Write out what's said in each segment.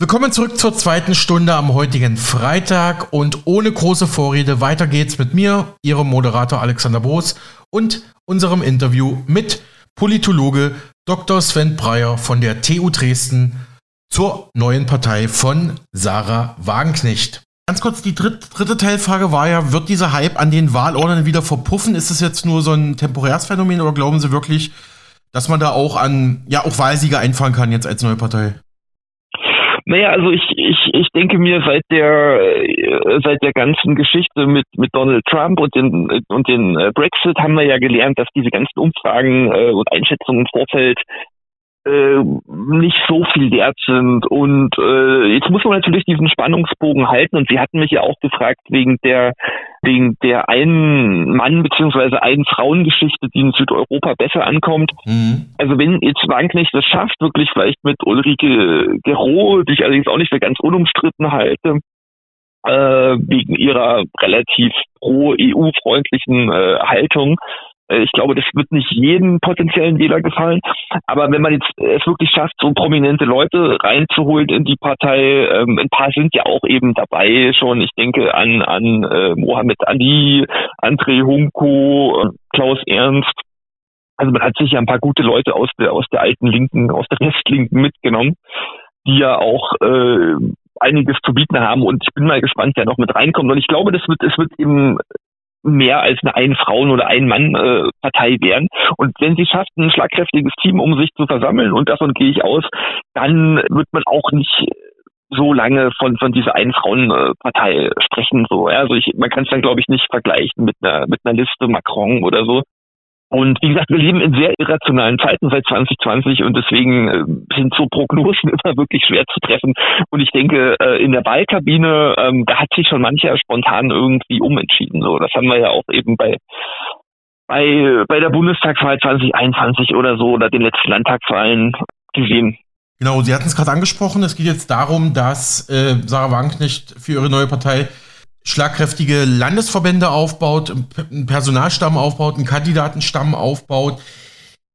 Willkommen zurück zur zweiten Stunde am heutigen Freitag und ohne große Vorrede weiter geht's mit mir, Ihrem Moderator Alexander Boos und unserem Interview mit Politologe Dr. Sven Breyer von der TU Dresden zur neuen Partei von Sarah Wagenknecht. Ganz kurz, die dritte, dritte Teilfrage war ja, wird dieser Hype an den Wahlordnern wieder verpuffen? Ist es jetzt nur so ein temporäres Phänomen oder glauben Sie wirklich, dass man da auch an, ja, auch Wahlsieger einfahren kann jetzt als neue Partei? Naja, also ich, ich, ich denke mir seit der äh, seit der ganzen Geschichte mit, mit Donald Trump und den und den äh, Brexit haben wir ja gelernt, dass diese ganzen Umfragen äh, und Einschätzungen im Vorfeld äh, nicht so viel wert sind. Und äh, jetzt muss man natürlich diesen Spannungsbogen halten. Und Sie hatten mich ja auch gefragt wegen der wegen der einen Mann beziehungsweise einen Frauengeschichte, die in Südeuropa besser ankommt. Mhm. Also wenn jetzt Wagenknecht das schafft, wirklich vielleicht mit Ulrike Gero, die ich allerdings auch nicht für ganz unumstritten halte, äh, wegen ihrer relativ pro-EU-freundlichen äh, Haltung, ich glaube, das wird nicht jedem potenziellen Wähler gefallen. Aber wenn man jetzt es wirklich schafft, so prominente Leute reinzuholen in die Partei, ähm, ein paar sind ja auch eben dabei schon. Ich denke an, an äh, Mohammed Ali, André Hunko, äh, Klaus Ernst. Also man hat sich ja ein paar gute Leute aus der, aus der alten Linken, aus der Restlinken mitgenommen, die ja auch äh, einiges zu bieten haben und ich bin mal gespannt, wer noch mit reinkommt. Und ich glaube, das wird, es wird eben mehr als eine Ein-Frauen- oder Ein-Mann-Partei werden. Und wenn sie schafft, ein schlagkräftiges Team um sich zu versammeln, und davon gehe ich aus, dann wird man auch nicht so lange von von dieser einen Frauenpartei sprechen so ja? also ich man kann es dann glaube ich nicht vergleichen mit einer mit einer Liste Macron oder so und wie gesagt, wir leben in sehr irrationalen Zeiten seit 2020 und deswegen äh, sind so Prognosen immer wirklich schwer zu treffen. Und ich denke, äh, in der Wahlkabine, ähm, da hat sich schon mancher spontan irgendwie umentschieden. So, das haben wir ja auch eben bei bei bei der Bundestagswahl 2021 oder so oder den letzten Landtagswahlen gesehen. Genau, Sie hatten es gerade angesprochen. Es geht jetzt darum, dass äh, Sarah Wagenknecht für ihre neue Partei schlagkräftige Landesverbände aufbaut, einen Personalstamm aufbaut, einen Kandidatenstamm aufbaut.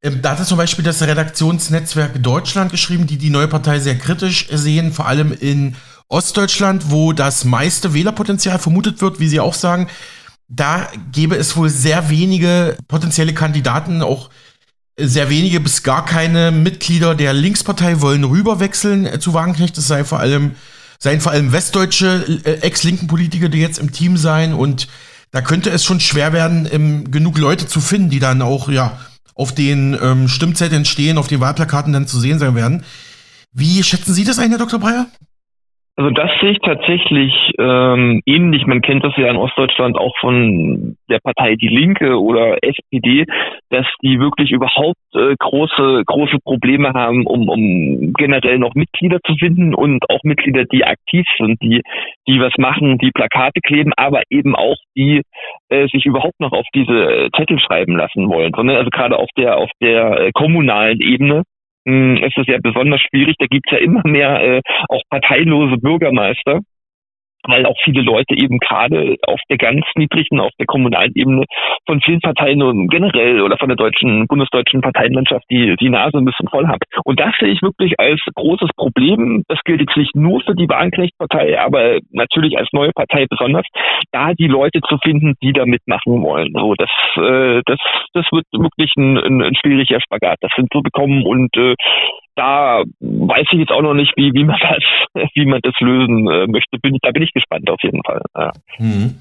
Ähm, da hat zum Beispiel das Redaktionsnetzwerk Deutschland geschrieben, die die neue Partei sehr kritisch sehen, vor allem in Ostdeutschland, wo das meiste Wählerpotenzial vermutet wird, wie sie auch sagen. Da gäbe es wohl sehr wenige potenzielle Kandidaten, auch sehr wenige bis gar keine Mitglieder der Linkspartei wollen rüberwechseln zu Wagenknecht. Das sei vor allem seien vor allem westdeutsche äh, ex-linken Politiker, die jetzt im Team seien und da könnte es schon schwer werden, ähm, genug Leute zu finden, die dann auch ja auf den ähm, Stimmzetteln stehen, auf den Wahlplakaten dann zu sehen sein werden. Wie schätzen Sie das ein, Herr Dr. Breyer? Also das sehe ich tatsächlich ähm, ähnlich. Man kennt das ja in Ostdeutschland auch von der Partei Die Linke oder SPD, dass die wirklich überhaupt äh, große große Probleme haben, um, um generell noch Mitglieder zu finden und auch Mitglieder, die aktiv sind, die die was machen, die Plakate kleben, aber eben auch die äh, sich überhaupt noch auf diese Zettel schreiben lassen wollen. Also gerade auf der auf der äh, kommunalen Ebene hm, ist es ja besonders schwierig. Da gibt's ja immer mehr äh, auch parteilose Bürgermeister weil auch viele Leute eben gerade auf der ganz niedrigen, auf der kommunalen Ebene von vielen Parteien und generell oder von der deutschen, bundesdeutschen Parteienlandschaft die, die Nase ein bisschen voll haben. Und das sehe ich wirklich als großes Problem. Das gilt jetzt nicht nur für die Wagenknecht-Partei, aber natürlich als neue Partei besonders, da die Leute zu finden, die da mitmachen wollen. So, das, äh, das, das wird wirklich ein, ein, ein schwieriger Spagat, das hinzubekommen und äh, da weiß ich jetzt auch noch nicht, wie, wie man das, wie man das lösen äh, möchte. Bin, da bin ich gespannt auf jeden Fall. Ja. Mhm.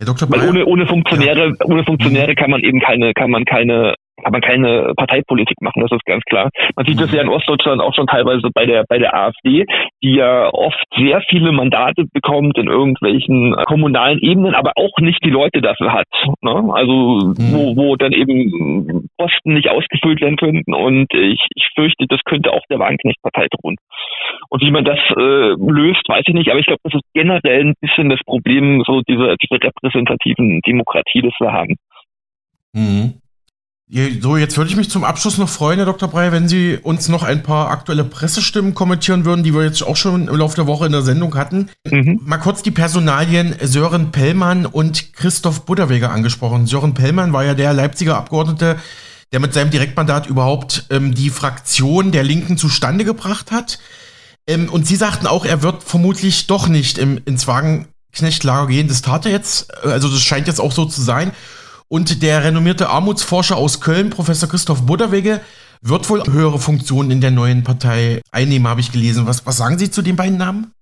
Weil ohne, ohne Funktionäre, ja. ohne Funktionäre mhm. kann man eben keine, kann man keine kann man keine Parteipolitik machen, das ist ganz klar. Man sieht mhm. das ja in Ostdeutschland auch schon teilweise bei der bei der AfD, die ja oft sehr viele Mandate bekommt in irgendwelchen kommunalen Ebenen, aber auch nicht die Leute dafür hat. Ne? Also mhm. wo, wo dann eben Posten nicht ausgefüllt werden könnten und ich, ich fürchte, das könnte auch der Wagenknecht-Partei drohen. Und wie man das äh, löst, weiß ich nicht, aber ich glaube, das ist generell ein bisschen das Problem, so diese, diese repräsentativen Demokratie, das wir haben. Mhm. So, jetzt würde ich mich zum Abschluss noch freuen, Herr Dr. Breyer, wenn Sie uns noch ein paar aktuelle Pressestimmen kommentieren würden, die wir jetzt auch schon im Laufe der Woche in der Sendung hatten. Mhm. Mal kurz die Personalien Sören Pellmann und Christoph Butterweger angesprochen. Sören Pellmann war ja der Leipziger Abgeordnete, der mit seinem Direktmandat überhaupt ähm, die Fraktion der Linken zustande gebracht hat. Ähm, und Sie sagten auch, er wird vermutlich doch nicht im, ins Wagenknecht-Lager gehen. Das tat er jetzt, also das scheint jetzt auch so zu sein. Und der renommierte Armutsforscher aus Köln, Professor Christoph Butterwege, wird wohl höhere Funktionen in der neuen Partei einnehmen, habe ich gelesen. Was, was sagen Sie zu den beiden Namen?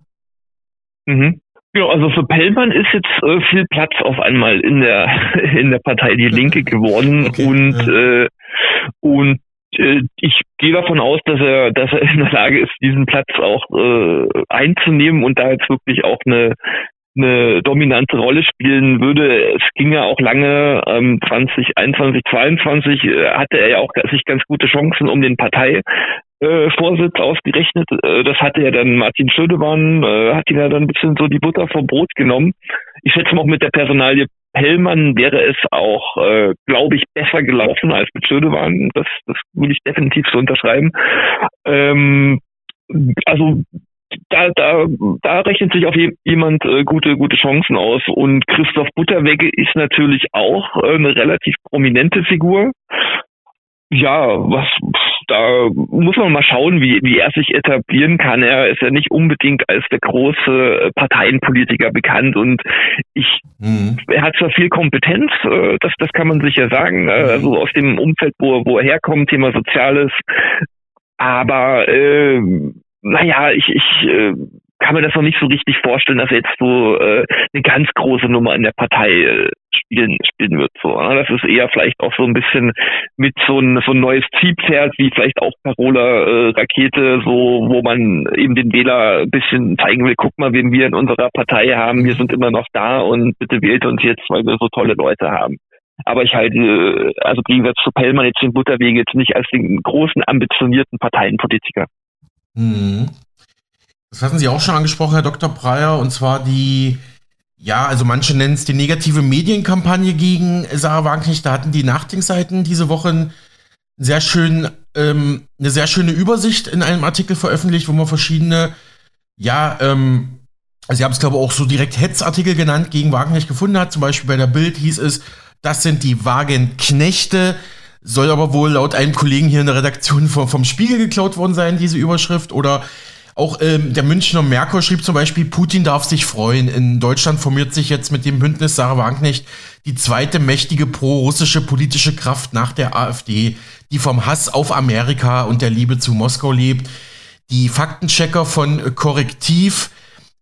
Mhm. Ja, also für Pellmann ist jetzt äh, viel Platz auf einmal in der in der Partei Die Linke geworden okay, und ja. äh, und äh, ich gehe davon aus, dass er dass er in der Lage ist, diesen Platz auch äh, einzunehmen und da jetzt wirklich auch eine eine dominante Rolle spielen würde. Es ging ja auch lange, ähm, 2021, 2022 äh, hatte er ja auch sich ganz gute Chancen um den Partei äh, ausgerechnet. Äh, das hatte ja dann Martin Schödemann, äh, hat ihn ja dann ein bisschen so die Butter vom Brot genommen. Ich schätze mal, mit der Personalie Pellmann wäre es auch, äh, glaube ich, besser gelaufen als mit Schödemann. Das, das würde ich definitiv so unterschreiben. Ähm, also da, da, da rechnet sich auf jemand äh, gute, gute Chancen aus. Und Christoph Butterwegge ist natürlich auch äh, eine relativ prominente Figur. Ja, was da muss man mal schauen, wie, wie er sich etablieren kann. Er ist ja nicht unbedingt als der große Parteienpolitiker bekannt und ich, mhm. er hat zwar viel Kompetenz, äh, das, das kann man sicher sagen, äh, mhm. also aus dem Umfeld, wo, wo er herkommt, Thema Soziales, aber äh, naja, ich, ich äh, kann mir das noch nicht so richtig vorstellen, dass er jetzt so äh, eine ganz große Nummer in der Partei äh, spielen, spielen wird. So, ne? Das ist eher vielleicht auch so ein bisschen mit so ein, so ein neues Zielpferd, wie vielleicht auch Carola äh, Rakete, so wo man eben den Wähler ein bisschen zeigen will, guck mal, wen wir in unserer Partei haben, wir sind immer noch da und bitte wählt uns jetzt, weil wir so tolle Leute haben. Aber ich halte, äh, also im zu Pellmann jetzt den Butterwege jetzt nicht als den großen, ambitionierten Parteienpolitiker. Mhm. Das hatten Sie auch schon angesprochen, Herr Dr. Breyer, und zwar die, ja, also manche nennen es die negative Medienkampagne gegen Sarah Wagenknecht. Da hatten die Nachdenkseiten diese Woche sehr schön, ähm, eine sehr schöne Übersicht in einem Artikel veröffentlicht, wo man verschiedene, ja, ähm, also Sie haben es, glaube ich, auch so direkt Hetzartikel genannt, gegen Wagenknecht gefunden hat. Zum Beispiel bei der Bild hieß es, das sind die Wagenknechte. Soll aber wohl laut einem Kollegen hier in der Redaktion vom, vom Spiegel geklaut worden sein, diese Überschrift. Oder auch ähm, der Münchner Merkur schrieb zum Beispiel, Putin darf sich freuen. In Deutschland formiert sich jetzt mit dem Bündnis Sarah Wagenknecht die zweite mächtige pro-russische politische Kraft nach der AfD, die vom Hass auf Amerika und der Liebe zu Moskau lebt. Die Faktenchecker von Korrektiv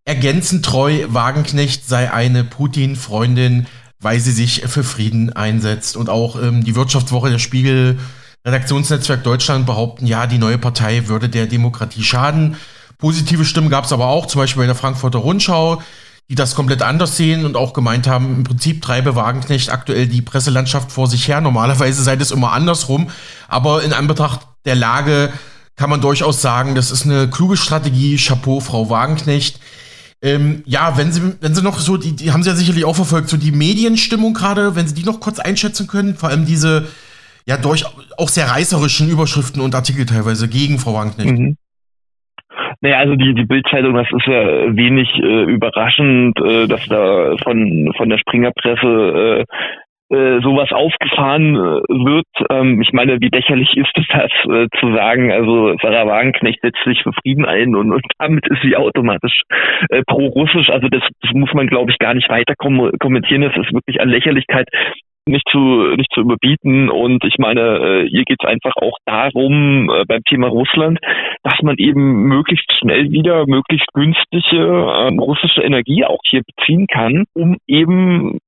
ergänzen treu, Wagenknecht sei eine Putin-Freundin weil sie sich für Frieden einsetzt. Und auch ähm, die Wirtschaftswoche der Spiegel, Redaktionsnetzwerk Deutschland behaupten, ja, die neue Partei würde der Demokratie schaden. Positive Stimmen gab es aber auch, zum Beispiel bei der Frankfurter Rundschau, die das komplett anders sehen und auch gemeint haben, im Prinzip treibe Wagenknecht aktuell die Presselandschaft vor sich her. Normalerweise sei das immer andersrum. Aber in Anbetracht der Lage kann man durchaus sagen, das ist eine kluge Strategie. Chapeau, Frau Wagenknecht. Ähm, ja, wenn Sie, wenn Sie noch so, die, die haben Sie ja sicherlich auch verfolgt, so die Medienstimmung gerade, wenn Sie die noch kurz einschätzen können, vor allem diese ja durch auch sehr reißerischen Überschriften und Artikel teilweise gegen Frau Wanknecht. Mhm. Naja, also die, die Bildzeitung, das ist ja wenig äh, überraschend, äh, dass da von, von der Springerpresse äh, äh, sowas aufgefahren äh, wird. Ähm, ich meine, wie lächerlich ist es das äh, zu sagen, also Sarah Wagenknecht setzt sich für Frieden ein und, und damit ist sie automatisch äh, pro-russisch. Also das, das muss man, glaube ich, gar nicht weiter kom kommentieren. Das ist wirklich an Lächerlichkeit nicht zu nicht zu überbieten und ich meine äh, hier geht es einfach auch darum äh, beim Thema Russland, dass man eben möglichst schnell wieder möglichst günstige äh, russische Energie auch hier beziehen kann, um eben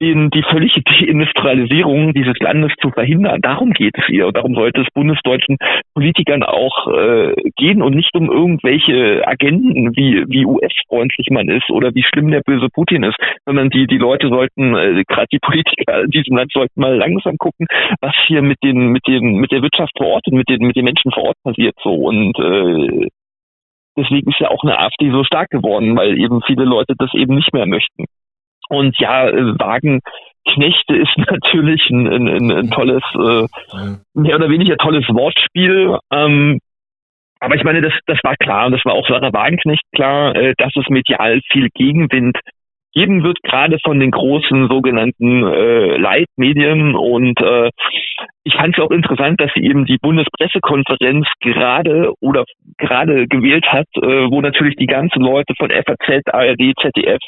in die völlige Deindustrialisierung dieses Landes zu verhindern. Darum geht es hier und darum sollte es bundesdeutschen Politikern auch äh, gehen und nicht um irgendwelche Agenten, wie, wie US-freundlich man ist oder wie schlimm der böse Putin ist, sondern die, die Leute sollten, äh, gerade die Politiker in diesem Land sollten mal langsam gucken, was hier mit den, mit den, mit der Wirtschaft vor Ort und mit den, mit den Menschen vor Ort passiert so und äh, deswegen ist ja auch eine AfD so stark geworden, weil eben viele Leute das eben nicht mehr möchten. Und ja, Wagenknechte ist natürlich ein, ein, ein tolles, äh, mehr oder weniger tolles Wortspiel. Ähm, aber ich meine, das, das war klar und das war auch Sarah Wagenknecht klar, äh, dass es medial viel Gegenwind geben wird, gerade von den großen sogenannten äh, Leitmedien. Und äh, ich fand es auch interessant, dass sie eben die Bundespressekonferenz gerade oder gerade gewählt hat, äh, wo natürlich die ganzen Leute von FAZ, ARD, ZDF,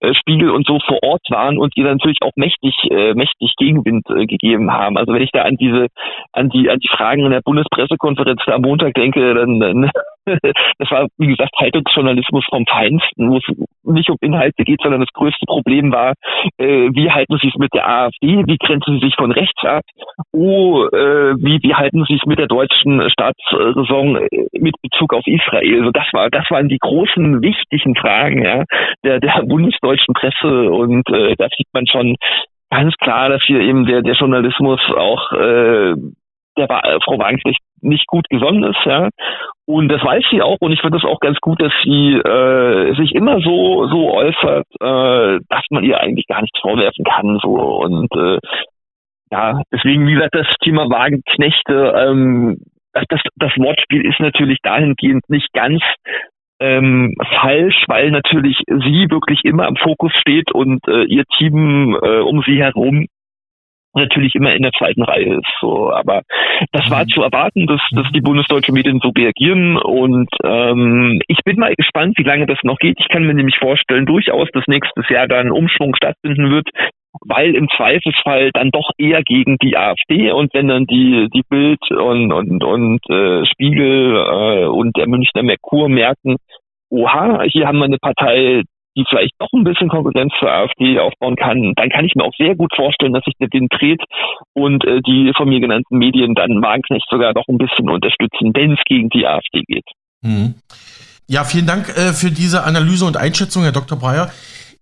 äh, Spiegel und so vor Ort waren und die natürlich auch mächtig, äh, mächtig Gegenwind äh, gegeben haben. Also wenn ich da an diese, an die, an die Fragen in der Bundespressekonferenz am Montag denke, dann, dann das war, wie gesagt, Haltungsjournalismus vom Feinsten, wo es nicht um Inhalte geht, sondern das größte Problem war, äh, wie halten Sie es mit der AfD, wie grenzen Sie sich von rechts ab, oh, äh, wie, wie halten Sie es mit der deutschen Staatsräson äh, mit Bezug auf Israel. Also das war, das waren die großen, wichtigen Fragen ja, der, der bundesdeutschen Presse. Und äh, da sieht man schon ganz klar, dass hier eben der, der Journalismus auch äh, der Frau Wagenknecht nicht gut gesonnen ist, ja. Und das weiß sie auch und ich finde es auch ganz gut, dass sie äh, sich immer so so äußert, äh, dass man ihr eigentlich gar nichts vorwerfen kann. So und äh, ja, deswegen, wie gesagt, das Thema Wagenknechte, ähm, das, das Wortspiel ist natürlich dahingehend nicht ganz ähm, falsch, weil natürlich sie wirklich immer im Fokus steht und äh, ihr Team äh, um sie herum natürlich immer in der zweiten Reihe ist. So, aber das war mhm. zu erwarten, dass, dass die bundesdeutsche Medien so reagieren und ähm, ich bin mal gespannt, wie lange das noch geht. Ich kann mir nämlich vorstellen, durchaus, dass nächstes Jahr dann Umschwung stattfinden wird, weil im Zweifelsfall dann doch eher gegen die AfD und wenn dann die die Bild und und und äh, Spiegel äh, und der Münchner Merkur merken, oha, hier haben wir eine Partei, die vielleicht doch ein bisschen Konkurrenz zur AfD aufbauen kann, dann kann ich mir auch sehr gut vorstellen, dass sich der Wind dreht und äh, die von mir genannten Medien dann Wagenknecht sogar noch ein bisschen unterstützen, wenn es gegen die AfD geht. Mhm. Ja, vielen Dank äh, für diese Analyse und Einschätzung, Herr Dr. Breyer.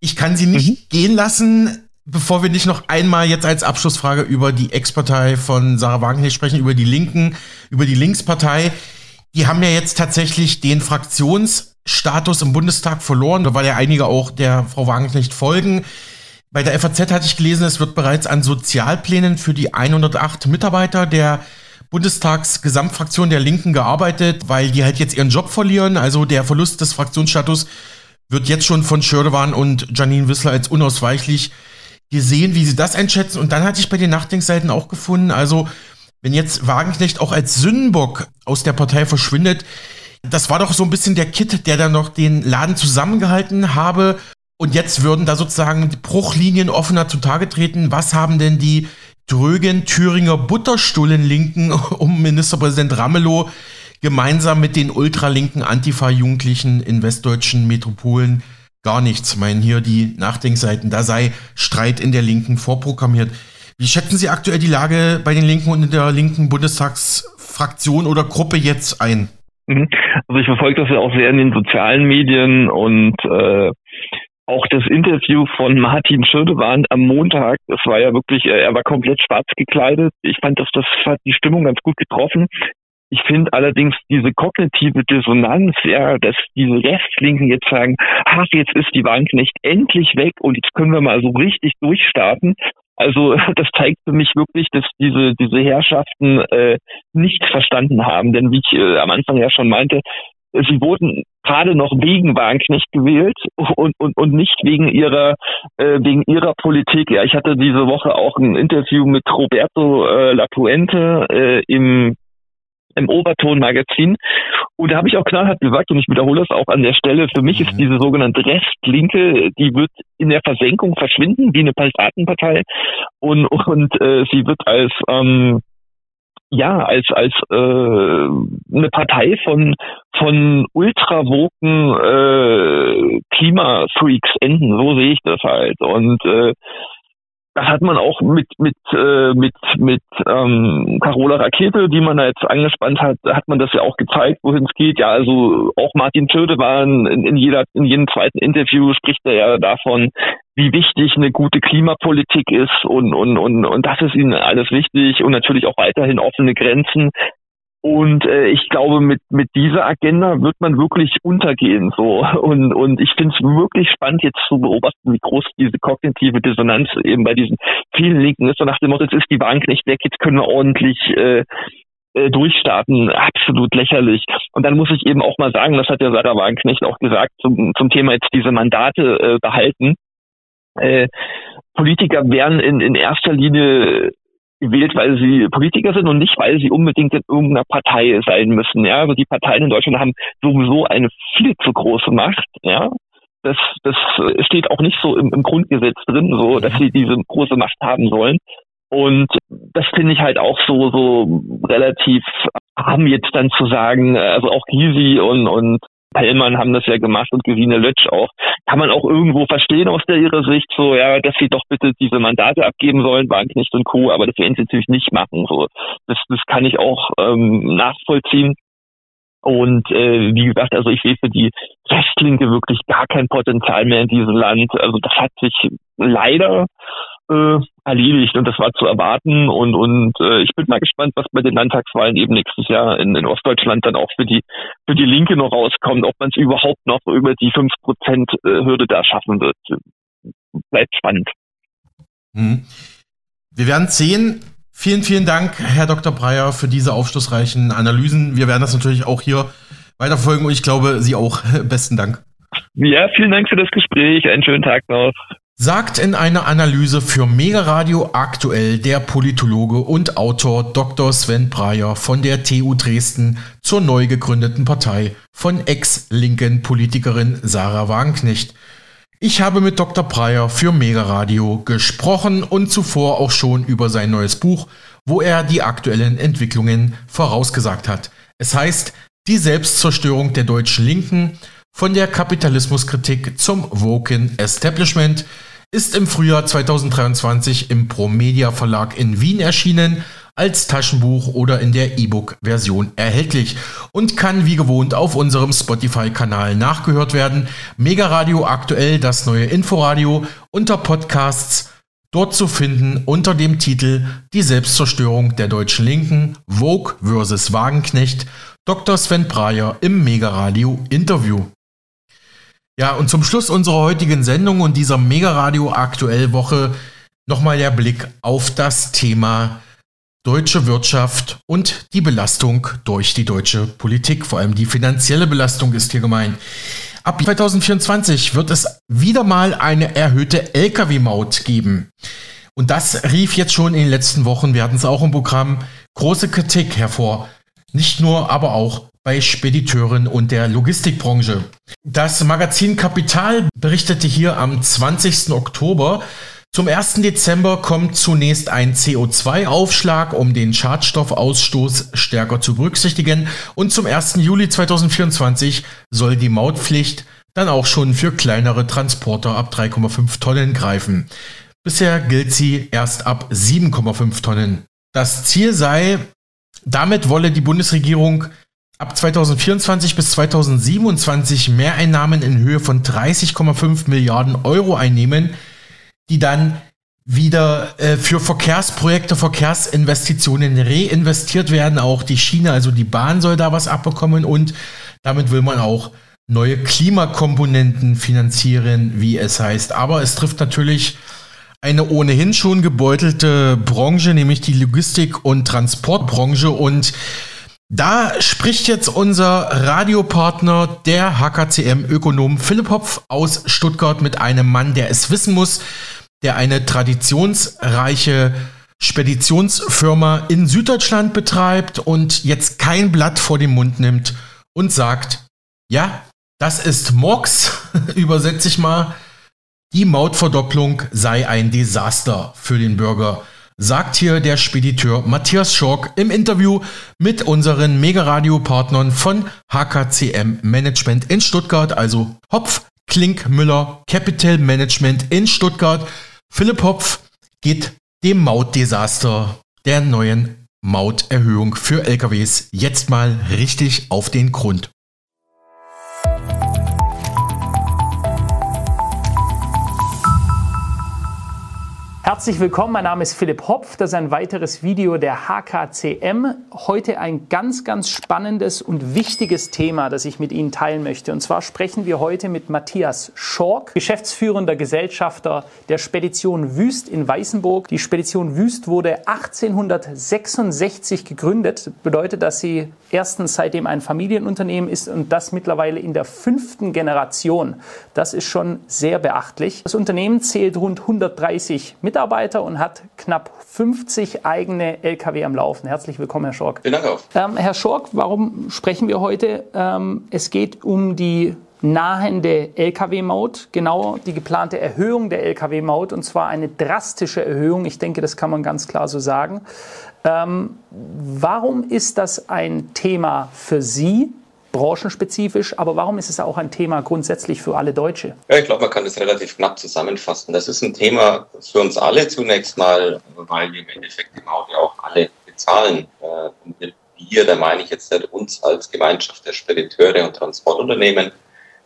Ich kann Sie nicht mhm. gehen lassen, bevor wir nicht noch einmal jetzt als Abschlussfrage über die Ex-Partei von Sarah Wagenknecht sprechen, über die Linken, über die Linkspartei. Die haben ja jetzt tatsächlich den Fraktions- Status im Bundestag verloren, weil ja einige auch der Frau Wagenknecht folgen. Bei der FAZ hatte ich gelesen, es wird bereits an Sozialplänen für die 108 Mitarbeiter der Bundestagsgesamtfraktion der Linken gearbeitet, weil die halt jetzt ihren Job verlieren. Also der Verlust des Fraktionsstatus wird jetzt schon von Schördewan und Janine Wissler als unausweichlich gesehen, wie sie das einschätzen. Und dann hatte ich bei den Nachdenkseiten auch gefunden, also wenn jetzt Wagenknecht auch als Sündenbock aus der Partei verschwindet, das war doch so ein bisschen der Kit, der dann noch den Laden zusammengehalten habe. Und jetzt würden da sozusagen Bruchlinien offener zutage treten. Was haben denn die drögen Thüringer Butterstullen-Linken um Ministerpräsident Ramelow gemeinsam mit den ultralinken Antifa-Jugendlichen in westdeutschen Metropolen gar nichts. Meinen hier die Nachdenkseiten, da sei Streit in der Linken vorprogrammiert. Wie schätzen Sie aktuell die Lage bei den Linken und in der linken Bundestagsfraktion oder Gruppe jetzt ein? Mhm. Also ich verfolge das ja auch sehr in den sozialen Medien und äh, auch das Interview von Martin Schirdewan am Montag, das war ja wirklich, äh, er war komplett schwarz gekleidet. Ich fand, dass das hat die Stimmung ganz gut getroffen. Ich finde allerdings diese kognitive Dissonanz, ja, dass diese Rechtslinken jetzt sagen, ach, jetzt ist die Wagenknecht endlich weg und jetzt können wir mal so richtig durchstarten. Also das zeigt für mich wirklich, dass diese, diese Herrschaften äh, nicht verstanden haben. Denn wie ich äh, am Anfang ja schon meinte, sie wurden gerade noch wegen Wagenknecht gewählt und, und, und nicht wegen ihrer äh, wegen ihrer Politik. Ja, ich hatte diese Woche auch ein Interview mit Roberto äh, Lapuente äh, im im Oberton-Magazin. Und da habe ich auch knallhart gesagt, und ich wiederhole es auch an der Stelle, für mich ist mhm. diese sogenannte Restlinke, die wird in der Versenkung verschwinden, wie eine Piratenpartei. Und, und äh, sie wird als ähm, ja, als als äh, eine Partei von von ultrawoken äh, Klimafreaks enden, so sehe ich das halt. Und äh, das hat man auch mit mit äh, mit mit ähm, Carola Rakete, die man da jetzt angespannt hat, hat man das ja auch gezeigt, wohin es geht. Ja, also auch Martin Töde war in, in jeder in jedem zweiten Interview spricht er ja davon, wie wichtig eine gute Klimapolitik ist und und und und das ist ihnen alles wichtig und natürlich auch weiterhin offene Grenzen. Und äh, ich glaube, mit, mit dieser Agenda wird man wirklich untergehen. So. Und, und ich finde es wirklich spannend, jetzt zu beobachten, wie groß diese kognitive Dissonanz eben bei diesen vielen Linken ist. So nach dem Motto, jetzt ist die Bank nicht weg, jetzt können wir ordentlich äh, äh, durchstarten. Absolut lächerlich. Und dann muss ich eben auch mal sagen, das hat ja Sarah Wagenknecht auch gesagt, zum, zum Thema jetzt diese Mandate äh, behalten äh, Politiker werden in, in erster Linie gewählt, weil sie Politiker sind und nicht, weil sie unbedingt in irgendeiner Partei sein müssen. Ja, also die Parteien in Deutschland haben sowieso eine viel zu große Macht. Ja, das, das steht auch nicht so im, im Grundgesetz drin, so, dass sie diese große Macht haben sollen. Und das finde ich halt auch so, so relativ haben jetzt dann zu sagen, also auch Gysi und, und Pellmann haben das ja gemacht und Gesine Lötsch auch. Kann man auch irgendwo verstehen aus der ihrer Sicht, so, ja, dass sie doch bitte diese Mandate abgeben sollen, Wagenknecht und Co., aber das werden sie natürlich nicht machen, so. Das, das kann ich auch ähm, nachvollziehen. Und äh, wie gesagt, also ich sehe für die Restlinke wirklich gar kein Potenzial mehr in diesem Land. Also das hat sich leider äh, erledigt und das war zu erwarten und und äh, ich bin mal gespannt, was bei den Landtagswahlen eben nächstes Jahr in, in Ostdeutschland dann auch für die für die Linke noch rauskommt, ob man es überhaupt noch über die 5% äh, Hürde da schaffen wird. Bleibt spannend. Mhm. Wir werden sehen. Vielen, vielen Dank, Herr Dr. Breyer, für diese aufschlussreichen Analysen. Wir werden das natürlich auch hier weiterfolgen und ich glaube, Sie auch. Besten Dank. Ja, vielen Dank für das Gespräch. Einen schönen Tag noch sagt in einer Analyse für Mega Radio aktuell der Politologe und Autor Dr. Sven Breyer von der TU Dresden zur neu gegründeten Partei von ex-linken Politikerin Sarah Wagenknecht. Ich habe mit Dr. Breyer für Mega Radio gesprochen und zuvor auch schon über sein neues Buch, wo er die aktuellen Entwicklungen vorausgesagt hat. Es heißt Die Selbstzerstörung der deutschen Linken von der Kapitalismuskritik zum Woken Establishment ist im Frühjahr 2023 im Promedia Verlag in Wien erschienen, als Taschenbuch oder in der E-Book-Version erhältlich und kann wie gewohnt auf unserem Spotify-Kanal nachgehört werden. Mega Radio aktuell, das neue Inforadio unter Podcasts dort zu finden unter dem Titel Die Selbstzerstörung der deutschen Linken, Vogue vs. Wagenknecht, Dr. Sven Breyer im Mega Radio Interview. Ja, und zum Schluss unserer heutigen Sendung und dieser Mega Radio Aktuell Woche nochmal der Blick auf das Thema deutsche Wirtschaft und die Belastung durch die deutsche Politik. Vor allem die finanzielle Belastung ist hier gemeint. Ab 2024 wird es wieder mal eine erhöhte Lkw-Maut geben. Und das rief jetzt schon in den letzten Wochen, wir hatten es auch im Programm, große Kritik hervor. Nicht nur, aber auch bei Spediteuren und der Logistikbranche. Das Magazin Kapital berichtete hier am 20. Oktober, zum 1. Dezember kommt zunächst ein CO2-Aufschlag, um den Schadstoffausstoß stärker zu berücksichtigen. Und zum 1. Juli 2024 soll die Mautpflicht dann auch schon für kleinere Transporter ab 3,5 Tonnen greifen. Bisher gilt sie erst ab 7,5 Tonnen. Das Ziel sei, damit wolle die Bundesregierung ab 2024 bis 2027 Mehreinnahmen in Höhe von 30,5 Milliarden Euro einnehmen, die dann wieder äh, für Verkehrsprojekte, Verkehrsinvestitionen reinvestiert werden. Auch die Schiene, also die Bahn soll da was abbekommen und damit will man auch neue Klimakomponenten finanzieren, wie es heißt. Aber es trifft natürlich eine ohnehin schon gebeutelte Branche, nämlich die Logistik- und Transportbranche und da spricht jetzt unser Radiopartner, der HKCM-Ökonom Philipp Hopf aus Stuttgart mit einem Mann, der es wissen muss, der eine traditionsreiche Speditionsfirma in Süddeutschland betreibt und jetzt kein Blatt vor den Mund nimmt und sagt, ja, das ist Mox, übersetze ich mal, die Mautverdopplung sei ein Desaster für den Bürger sagt hier der Spediteur Matthias Schork im Interview mit unseren Mega-Radio-Partnern von HKCM Management in Stuttgart, also Hopf, Klink, Müller, Capital Management in Stuttgart. Philipp Hopf geht dem Mautdesaster der neuen Mauterhöhung für LKWs jetzt mal richtig auf den Grund. Herzlich willkommen, mein Name ist Philipp Hopf. Das ist ein weiteres Video der HKCM. Heute ein ganz, ganz spannendes und wichtiges Thema, das ich mit Ihnen teilen möchte. Und zwar sprechen wir heute mit Matthias Schork, geschäftsführender Gesellschafter der Spedition Wüst in Weißenburg. Die Spedition Wüst wurde 1866 gegründet. Das bedeutet, dass sie erstens seitdem ein Familienunternehmen ist und das mittlerweile in der fünften Generation. Das ist schon sehr beachtlich. Das Unternehmen zählt rund 130 Mitarbeiter. Mitarbeiter und hat knapp 50 eigene Lkw am Laufen. Herzlich willkommen, Herr Schork. Vielen Dank auch. Ähm, Herr Schork, warum sprechen wir heute? Ähm, es geht um die nahende Lkw-Maut, genau die geplante Erhöhung der Lkw-Maut und zwar eine drastische Erhöhung. Ich denke, das kann man ganz klar so sagen. Ähm, warum ist das ein Thema für Sie? Branchenspezifisch, aber warum ist es auch ein Thema grundsätzlich für alle Deutsche? Ja, ich glaube, man kann das relativ knapp zusammenfassen. Das ist ein Thema für uns alle zunächst mal, weil wir im Endeffekt Maut ja auch alle bezahlen. Äh, und wir, da meine ich jetzt nicht uns als Gemeinschaft der Spediteure und Transportunternehmen,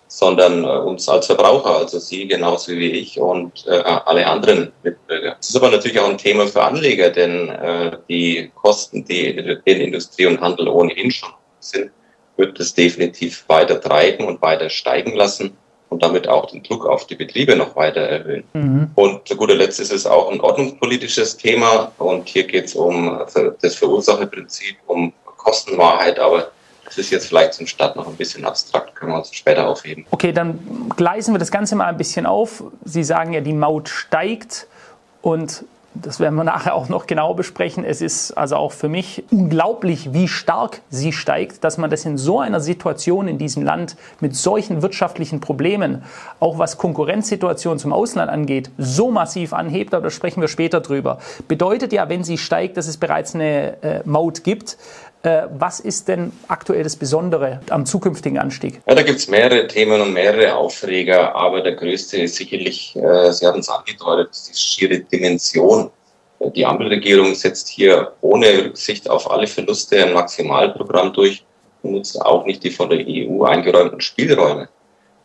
sondern äh, uns als Verbraucher, also Sie genauso wie ich und äh, alle anderen Mitbürger. Es ist aber natürlich auch ein Thema für Anleger, denn äh, die Kosten, die in Industrie und Handel ohnehin schon sind, wird es definitiv weiter treiben und weiter steigen lassen und damit auch den Druck auf die Betriebe noch weiter erhöhen. Mhm. Und zu guter Letzt ist es auch ein ordnungspolitisches Thema und hier geht es um das Verursacherprinzip, um Kostenwahrheit, aber das ist jetzt vielleicht zum Start noch ein bisschen abstrakt, können wir uns später aufheben. Okay, dann gleisen wir das Ganze mal ein bisschen auf. Sie sagen ja, die Maut steigt und das werden wir nachher auch noch genau besprechen. Es ist also auch für mich unglaublich, wie stark sie steigt, dass man das in so einer Situation in diesem Land mit solchen wirtschaftlichen Problemen, auch was Konkurrenzsituationen zum Ausland angeht, so massiv anhebt. Aber da sprechen wir später drüber. Bedeutet ja, wenn sie steigt, dass es bereits eine äh, Maut gibt. Äh, was ist denn aktuell das Besondere am zukünftigen Anstieg? Ja, da gibt es mehrere Themen und mehrere Aufreger, aber der größte ist sicherlich, äh, Sie haben es angedeutet, die schiere Dimension. Die Ampelregierung setzt hier ohne Rücksicht auf alle Verluste ein Maximalprogramm durch und nutzt auch nicht die von der EU eingeräumten Spielräume.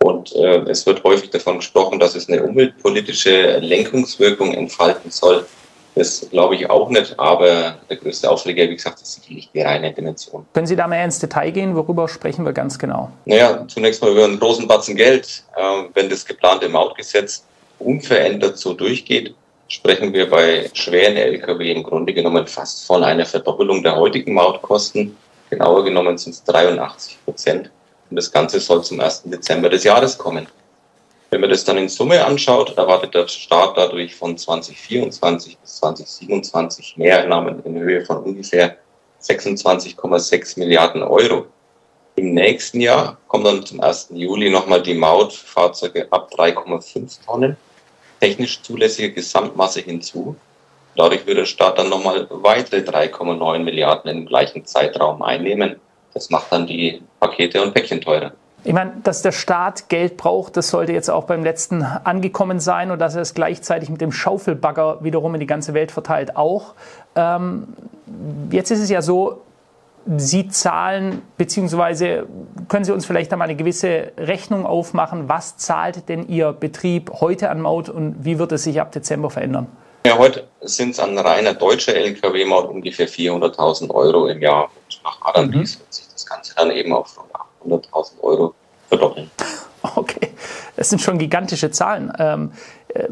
Und äh, es wird häufig davon gesprochen, dass es eine umweltpolitische Lenkungswirkung entfalten soll. Das glaube ich auch nicht, aber der größte Aufreger, wie gesagt, ist sicherlich die reine Dimension. Können Sie da mehr ins Detail gehen? Worüber sprechen wir ganz genau? Naja, zunächst mal über einen großen Batzen Geld. Ähm, wenn das geplante Mautgesetz unverändert so durchgeht, sprechen wir bei schweren Lkw im Grunde genommen fast von einer Verdoppelung der heutigen Mautkosten. Genauer genommen sind es 83 Prozent. Und das Ganze soll zum 1. Dezember des Jahres kommen. Wenn man das dann in Summe anschaut, erwartet der Staat dadurch von 2024 bis 2027 Mehreinnahmen in Höhe von ungefähr 26,6 Milliarden Euro. Im nächsten Jahr kommt dann zum 1. Juli nochmal die Maut für Fahrzeuge ab 3,5 Tonnen, technisch zulässige Gesamtmasse hinzu. Dadurch wird der Staat dann nochmal weitere 3,9 Milliarden im gleichen Zeitraum einnehmen. Das macht dann die Pakete und Päckchen teurer. Ich meine, dass der Staat Geld braucht, das sollte jetzt auch beim letzten angekommen sein und dass er es gleichzeitig mit dem Schaufelbagger wiederum in die ganze Welt verteilt auch. Ähm, jetzt ist es ja so, Sie zahlen, beziehungsweise können Sie uns vielleicht einmal eine gewisse Rechnung aufmachen, was zahlt denn Ihr Betrieb heute an Maut und wie wird es sich ab Dezember verändern? Ja, heute sind es an reiner deutscher Lkw-Maut ungefähr 400.000 Euro im Jahr. Und nach Arandies mhm. wird sich das Ganze dann eben auf 100.000 Euro verdoppeln. Okay, das sind schon gigantische Zahlen. Ähm, äh,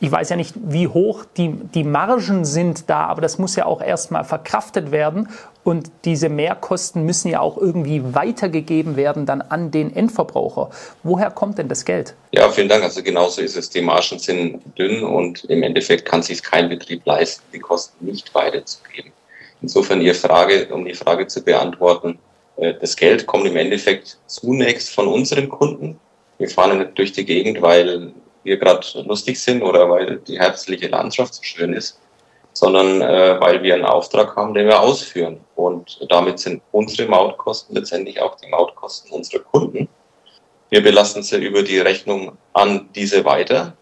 ich weiß ja nicht, wie hoch die, die Margen sind da, aber das muss ja auch erstmal verkraftet werden und diese Mehrkosten müssen ja auch irgendwie weitergegeben werden dann an den Endverbraucher. Woher kommt denn das Geld? Ja, vielen Dank. Also genauso ist es. Die Margen sind dünn und im Endeffekt kann sich kein Betrieb leisten, die Kosten nicht weiterzugeben. Insofern Ihre Frage, um die Frage zu beantworten, das Geld kommt im Endeffekt zunächst von unseren Kunden. Wir fahren nicht durch die Gegend, weil wir gerade lustig sind oder weil die herzliche Landschaft so schön ist, sondern äh, weil wir einen Auftrag haben, den wir ausführen. Und damit sind unsere Mautkosten letztendlich auch die Mautkosten unserer Kunden. Wir belasten sie über die Rechnung an diese weiter.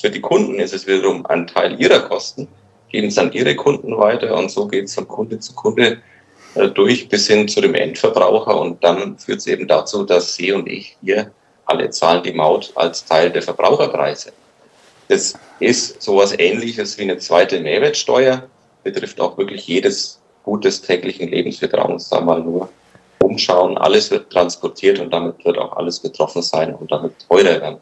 Für die Kunden ist es wiederum ein Teil ihrer Kosten, geben es an ihre Kunden weiter und so geht es von Kunde zu Kunde äh, durch bis hin zu dem Endverbraucher. Und dann führt es eben dazu, dass Sie und ich hier alle zahlen die Maut als Teil der Verbraucherpreise. Das ist sowas ähnliches wie eine zweite Mehrwertsteuer, betrifft auch wirklich jedes gutes täglichen Lebens. Uns da mal nur umschauen. Alles wird transportiert und damit wird auch alles betroffen sein und damit teurer werden.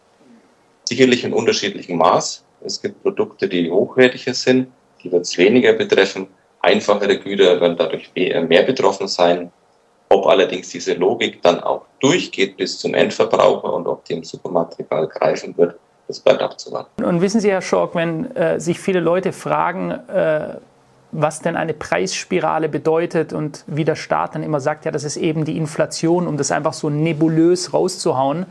Sicherlich in unterschiedlichem Maß. Es gibt Produkte, die hochwertiger sind, die wird es weniger betreffen. Einfachere Güter werden dadurch mehr betroffen sein. Ob allerdings diese Logik dann auch durchgeht bis zum Endverbraucher und ob die im Supermaterial greifen wird, das bleibt abzuwarten. Und wissen Sie, Herr Schork, wenn äh, sich viele Leute fragen, äh, was denn eine Preisspirale bedeutet und wie der Staat dann immer sagt, ja, das ist eben die Inflation, um das einfach so nebulös rauszuhauen,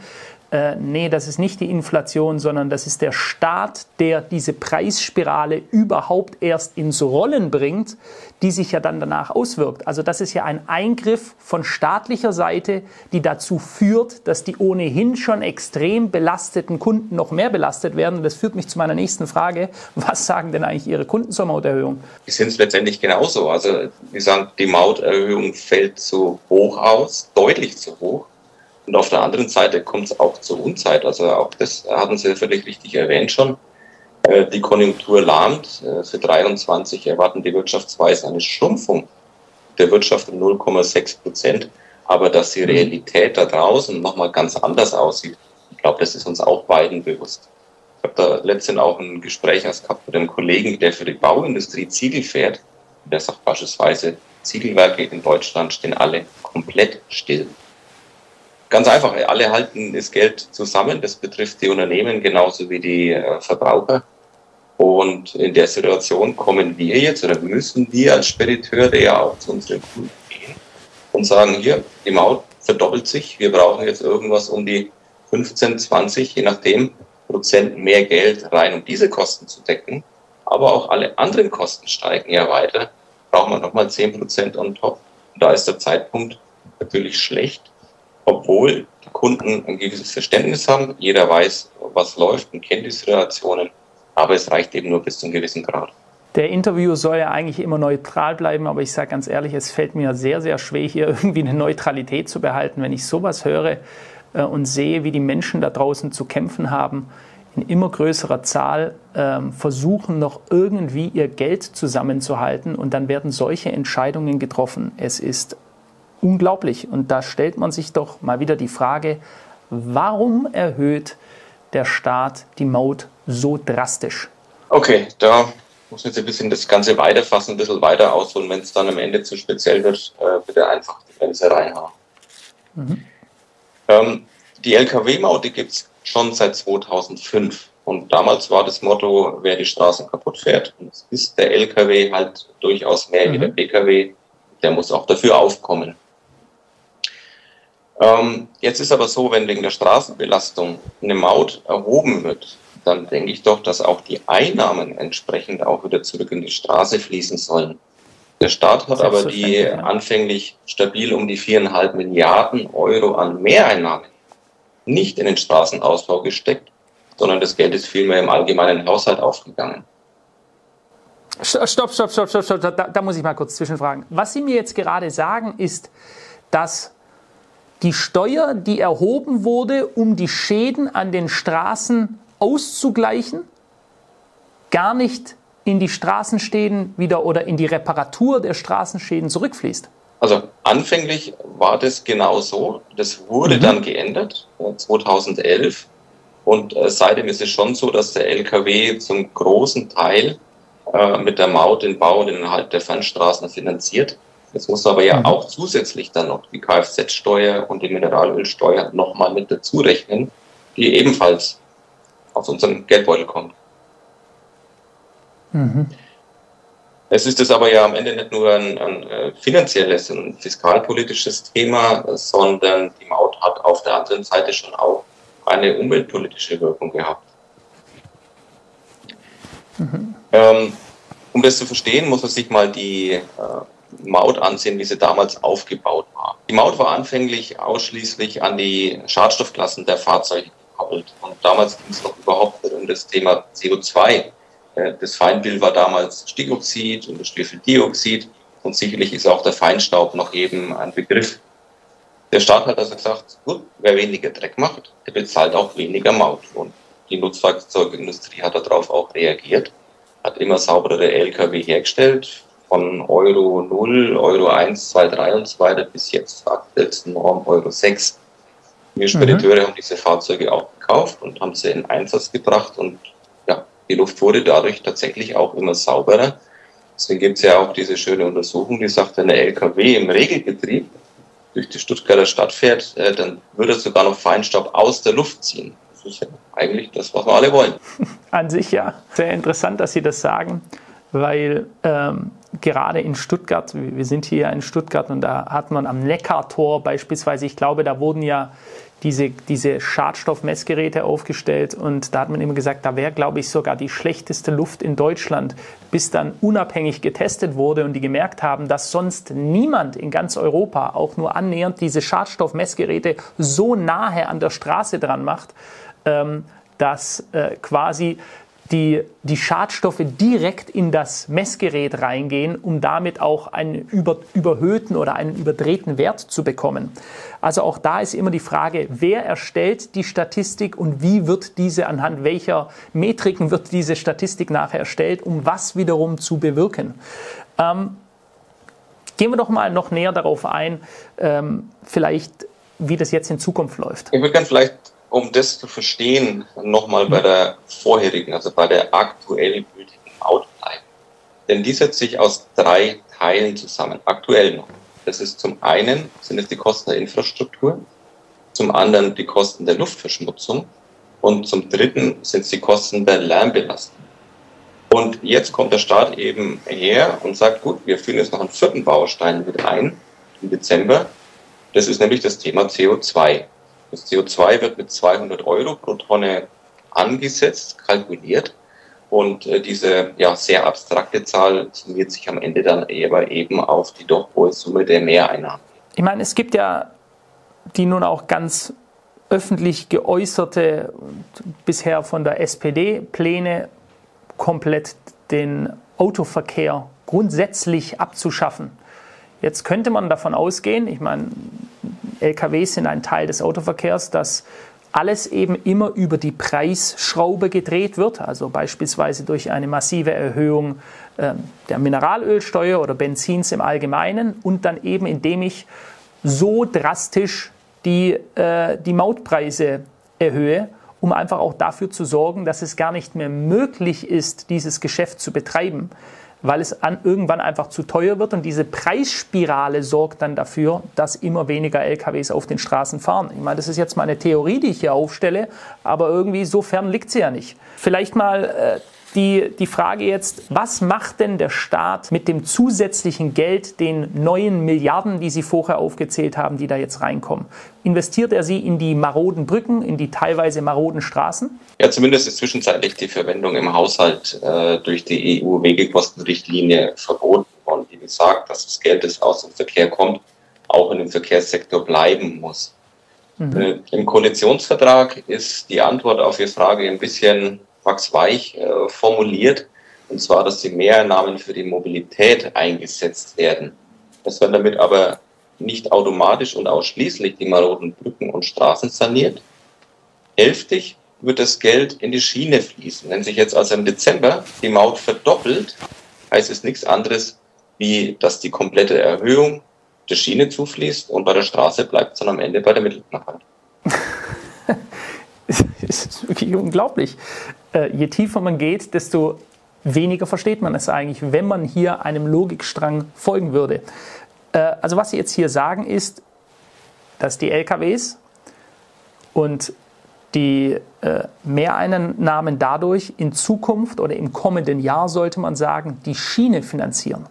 äh, nee, das ist nicht die Inflation, sondern das ist der Staat, der diese Preisspirale überhaupt erst ins Rollen bringt, die sich ja dann danach auswirkt. Also das ist ja ein Eingriff von staatlicher Seite, die dazu führt, dass die ohnehin schon extrem belasteten Kunden noch mehr belastet werden. Und das führt mich zu meiner nächsten Frage. Was sagen denn eigentlich Ihre Kunden zur Mauterhöhung? Die sind es letztendlich genauso. Also, wie sagen, die Mauterhöhung fällt zu hoch aus, deutlich zu hoch. Und auf der anderen Seite kommt es auch zur Unzeit. Also auch das hatten Sie völlig richtig erwähnt schon. Äh, die Konjunktur lahmt. Äh, für 23 erwarten die Wirtschaftsweisen eine Schrumpfung der Wirtschaft um 0,6 Prozent. Aber dass die Realität da draußen nochmal ganz anders aussieht, ich glaube, das ist uns auch beiden bewusst. Ich habe da letztens auch ein Gespräch gehabt mit einem Kollegen, der für die Bauindustrie Ziegel fährt. Der sagt beispielsweise, Ziegelwerke in Deutschland stehen alle komplett still. Ganz einfach, alle halten das Geld zusammen. Das betrifft die Unternehmen genauso wie die äh, Verbraucher. Und in der Situation kommen wir jetzt oder müssen wir als Spediteur ja auch zu unseren Kunden gehen und sagen, hier, die Maut verdoppelt sich. Wir brauchen jetzt irgendwas um die 15, 20, je nachdem, Prozent mehr Geld rein, um diese Kosten zu decken. Aber auch alle anderen Kosten steigen ja weiter. Brauchen wir nochmal 10 Prozent on top. Und da ist der Zeitpunkt natürlich schlecht obwohl die Kunden ein gewisses Verständnis haben. Jeder weiß, was läuft und kennt die Situationen, aber es reicht eben nur bis zu einem gewissen Grad. Der Interview soll ja eigentlich immer neutral bleiben, aber ich sage ganz ehrlich, es fällt mir sehr, sehr schwer, hier irgendwie eine Neutralität zu behalten, wenn ich sowas höre äh, und sehe, wie die Menschen da draußen zu kämpfen haben, in immer größerer Zahl ähm, versuchen noch irgendwie ihr Geld zusammenzuhalten und dann werden solche Entscheidungen getroffen. Es ist unglaublich. Und da stellt man sich doch mal wieder die Frage, warum erhöht der Staat die Maut so drastisch? Okay, da muss jetzt ein bisschen das Ganze weiterfassen, ein bisschen weiter ausholen. Wenn es dann am Ende zu speziell wird, äh, bitte einfach die Grenze reinhauen. Mhm. Ähm, die Lkw-Maut, die gibt es schon seit 2005. Und damals war das Motto, wer die Straßen kaputt fährt, und es ist der Lkw halt durchaus mehr mhm. wie der Pkw, der muss auch dafür aufkommen. Ähm, jetzt ist aber so, wenn wegen der Straßenbelastung eine Maut erhoben wird, dann denke ich doch, dass auch die Einnahmen entsprechend auch wieder zurück in die Straße fließen sollen. Der Staat hat aber die anfänglich stabil um die viereinhalb Milliarden Euro an Mehreinnahmen nicht in den Straßenausbau gesteckt, sondern das Geld ist vielmehr im allgemeinen Haushalt aufgegangen. Stopp, stopp, stopp, stopp, stopp, da, da muss ich mal kurz zwischenfragen. Was Sie mir jetzt gerade sagen, ist, dass die Steuer, die erhoben wurde, um die Schäden an den Straßen auszugleichen, gar nicht in die Straßenschäden wieder oder in die Reparatur der Straßenschäden zurückfließt. Also anfänglich war das genau so. Das wurde mhm. dann geändert 2011. Äh, Und äh, seitdem ist es schon so, dass der LKW zum großen Teil äh, mit der Maut den Bau und den Erhalt der Fernstraßen finanziert. Jetzt muss aber ja mhm. auch zusätzlich dann noch die Kfz-Steuer und die Mineralölsteuer nochmal mit dazu rechnen, die ebenfalls aus unserem Geldbeutel kommt. Mhm. Es ist es aber ja am Ende nicht nur ein, ein äh, finanzielles und fiskalpolitisches Thema, sondern die Maut hat auf der anderen Seite schon auch eine umweltpolitische Wirkung gehabt. Mhm. Ähm, um das zu verstehen, muss man sich mal die äh, Maut ansehen, wie sie damals aufgebaut war. Die Maut war anfänglich ausschließlich an die Schadstoffklassen der Fahrzeuge gekoppelt. Und damals ging es noch überhaupt um das Thema CO2. Äh, das Feindbild war damals Stickoxid und das Schwefeldioxid. Und sicherlich ist auch der Feinstaub noch eben ein Begriff. Der Staat hat also gesagt, gut, wer weniger Dreck macht, der bezahlt auch weniger Maut. Und Die Nutzfahrzeugindustrie hat darauf auch reagiert, hat immer sauberere Lkw hergestellt, von Euro 0, Euro 1, 2, 3 und so weiter bis jetzt aktuellsten Norm Euro 6. Wir Spediteure mhm. haben diese Fahrzeuge auch gekauft und haben sie in Einsatz gebracht und ja, die Luft wurde dadurch tatsächlich auch immer sauberer. Deswegen gibt es ja auch diese schöne Untersuchung, die sagt, wenn der LKW im Regelbetrieb durch die Stuttgarter Stadt fährt, äh, dann würde er sogar noch Feinstaub aus der Luft ziehen. Das ist ja eigentlich das, was wir alle wollen. An sich ja. Sehr interessant, dass Sie das sagen, weil ähm, gerade in Stuttgart, wir sind hier in Stuttgart und da hat man am Neckartor beispielsweise, ich glaube, da wurden ja diese, diese Schadstoffmessgeräte aufgestellt und da hat man immer gesagt, da wäre, glaube ich, sogar die schlechteste Luft in Deutschland, bis dann unabhängig getestet wurde und die gemerkt haben, dass sonst niemand in ganz Europa auch nur annähernd diese Schadstoffmessgeräte so nahe an der Straße dran macht, ähm, dass äh, quasi die, die Schadstoffe direkt in das Messgerät reingehen, um damit auch einen über, überhöhten oder einen überdrehten Wert zu bekommen. Also auch da ist immer die Frage, wer erstellt die Statistik und wie wird diese, anhand welcher Metriken wird diese Statistik nachher erstellt, um was wiederum zu bewirken. Ähm, gehen wir doch mal noch näher darauf ein, ähm, vielleicht wie das jetzt in Zukunft läuft. Ich würde gerne vielleicht um das zu verstehen, nochmal bei der vorherigen, also bei der aktuell gültigen Outline. Denn die setzt sich aus drei Teilen zusammen, aktuell noch. Das ist zum einen sind es die Kosten der Infrastruktur, zum anderen die Kosten der Luftverschmutzung und zum dritten sind es die Kosten der Lärmbelastung. Und jetzt kommt der Staat eben her und sagt, gut, wir führen jetzt noch einen vierten Baustein mit ein im Dezember. Das ist nämlich das Thema CO2. Das CO2 wird mit 200 Euro pro Tonne angesetzt, kalkuliert. Und äh, diese ja, sehr abstrakte Zahl summiert sich am Ende dann aber eben auf die doch hohe Summe der Mehreinnahmen. Ich meine, es gibt ja die nun auch ganz öffentlich geäußerte, bisher von der SPD, Pläne, komplett den Autoverkehr grundsätzlich abzuschaffen. Jetzt könnte man davon ausgehen, ich meine, LKWs sind ein Teil des Autoverkehrs, dass alles eben immer über die Preisschraube gedreht wird, also beispielsweise durch eine massive Erhöhung äh, der Mineralölsteuer oder Benzins im Allgemeinen und dann eben indem ich so drastisch die, äh, die Mautpreise erhöhe, um einfach auch dafür zu sorgen, dass es gar nicht mehr möglich ist, dieses Geschäft zu betreiben weil es an, irgendwann einfach zu teuer wird und diese Preisspirale sorgt dann dafür, dass immer weniger LKWs auf den Straßen fahren. Ich meine, das ist jetzt mal eine Theorie, die ich hier aufstelle, aber irgendwie so fern liegt sie ja nicht. Vielleicht mal äh, die, die Frage jetzt, was macht denn der Staat mit dem zusätzlichen Geld, den neuen Milliarden, die Sie vorher aufgezählt haben, die da jetzt reinkommen? Investiert er sie in die maroden Brücken, in die teilweise maroden Straßen? Ja, zumindest ist zwischenzeitlich die Verwendung im Haushalt äh, durch die EU-Wegekostenrichtlinie verboten worden, die besagt, dass das Geld, das aus dem Verkehr kommt, auch in dem Verkehrssektor bleiben muss. Mhm. Äh, Im Koalitionsvertrag ist die Antwort auf Ihre Frage ein bisschen wachsweich äh, formuliert, und zwar, dass die Mehreinnahmen für die Mobilität eingesetzt werden. Es werden damit aber nicht automatisch und ausschließlich die maroden Brücken und Straßen saniert. Hälftig wird das Geld in die Schiene fließen. Wenn sich jetzt also im Dezember die Maut verdoppelt, heißt es nichts anderes, wie dass die komplette Erhöhung der Schiene zufließt und bei der Straße bleibt dann am Ende bei der Mittelknappheit. das ist wirklich unglaublich. Äh, je tiefer man geht, desto weniger versteht man es eigentlich, wenn man hier einem Logikstrang folgen würde. Äh, also was Sie jetzt hier sagen ist, dass die LKWs und die äh, Mehreinnahmen dadurch in Zukunft oder im kommenden Jahr, sollte man sagen, die Schiene finanzieren.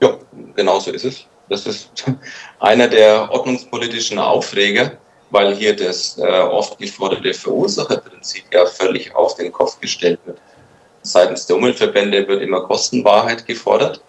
Ja, genau so ist es. Das ist einer der ordnungspolitischen Aufreger, weil hier das äh, oft geforderte Verursacherprinzip ja völlig auf den Kopf gestellt wird. Seitens der Umweltverbände wird immer Kostenwahrheit gefordert.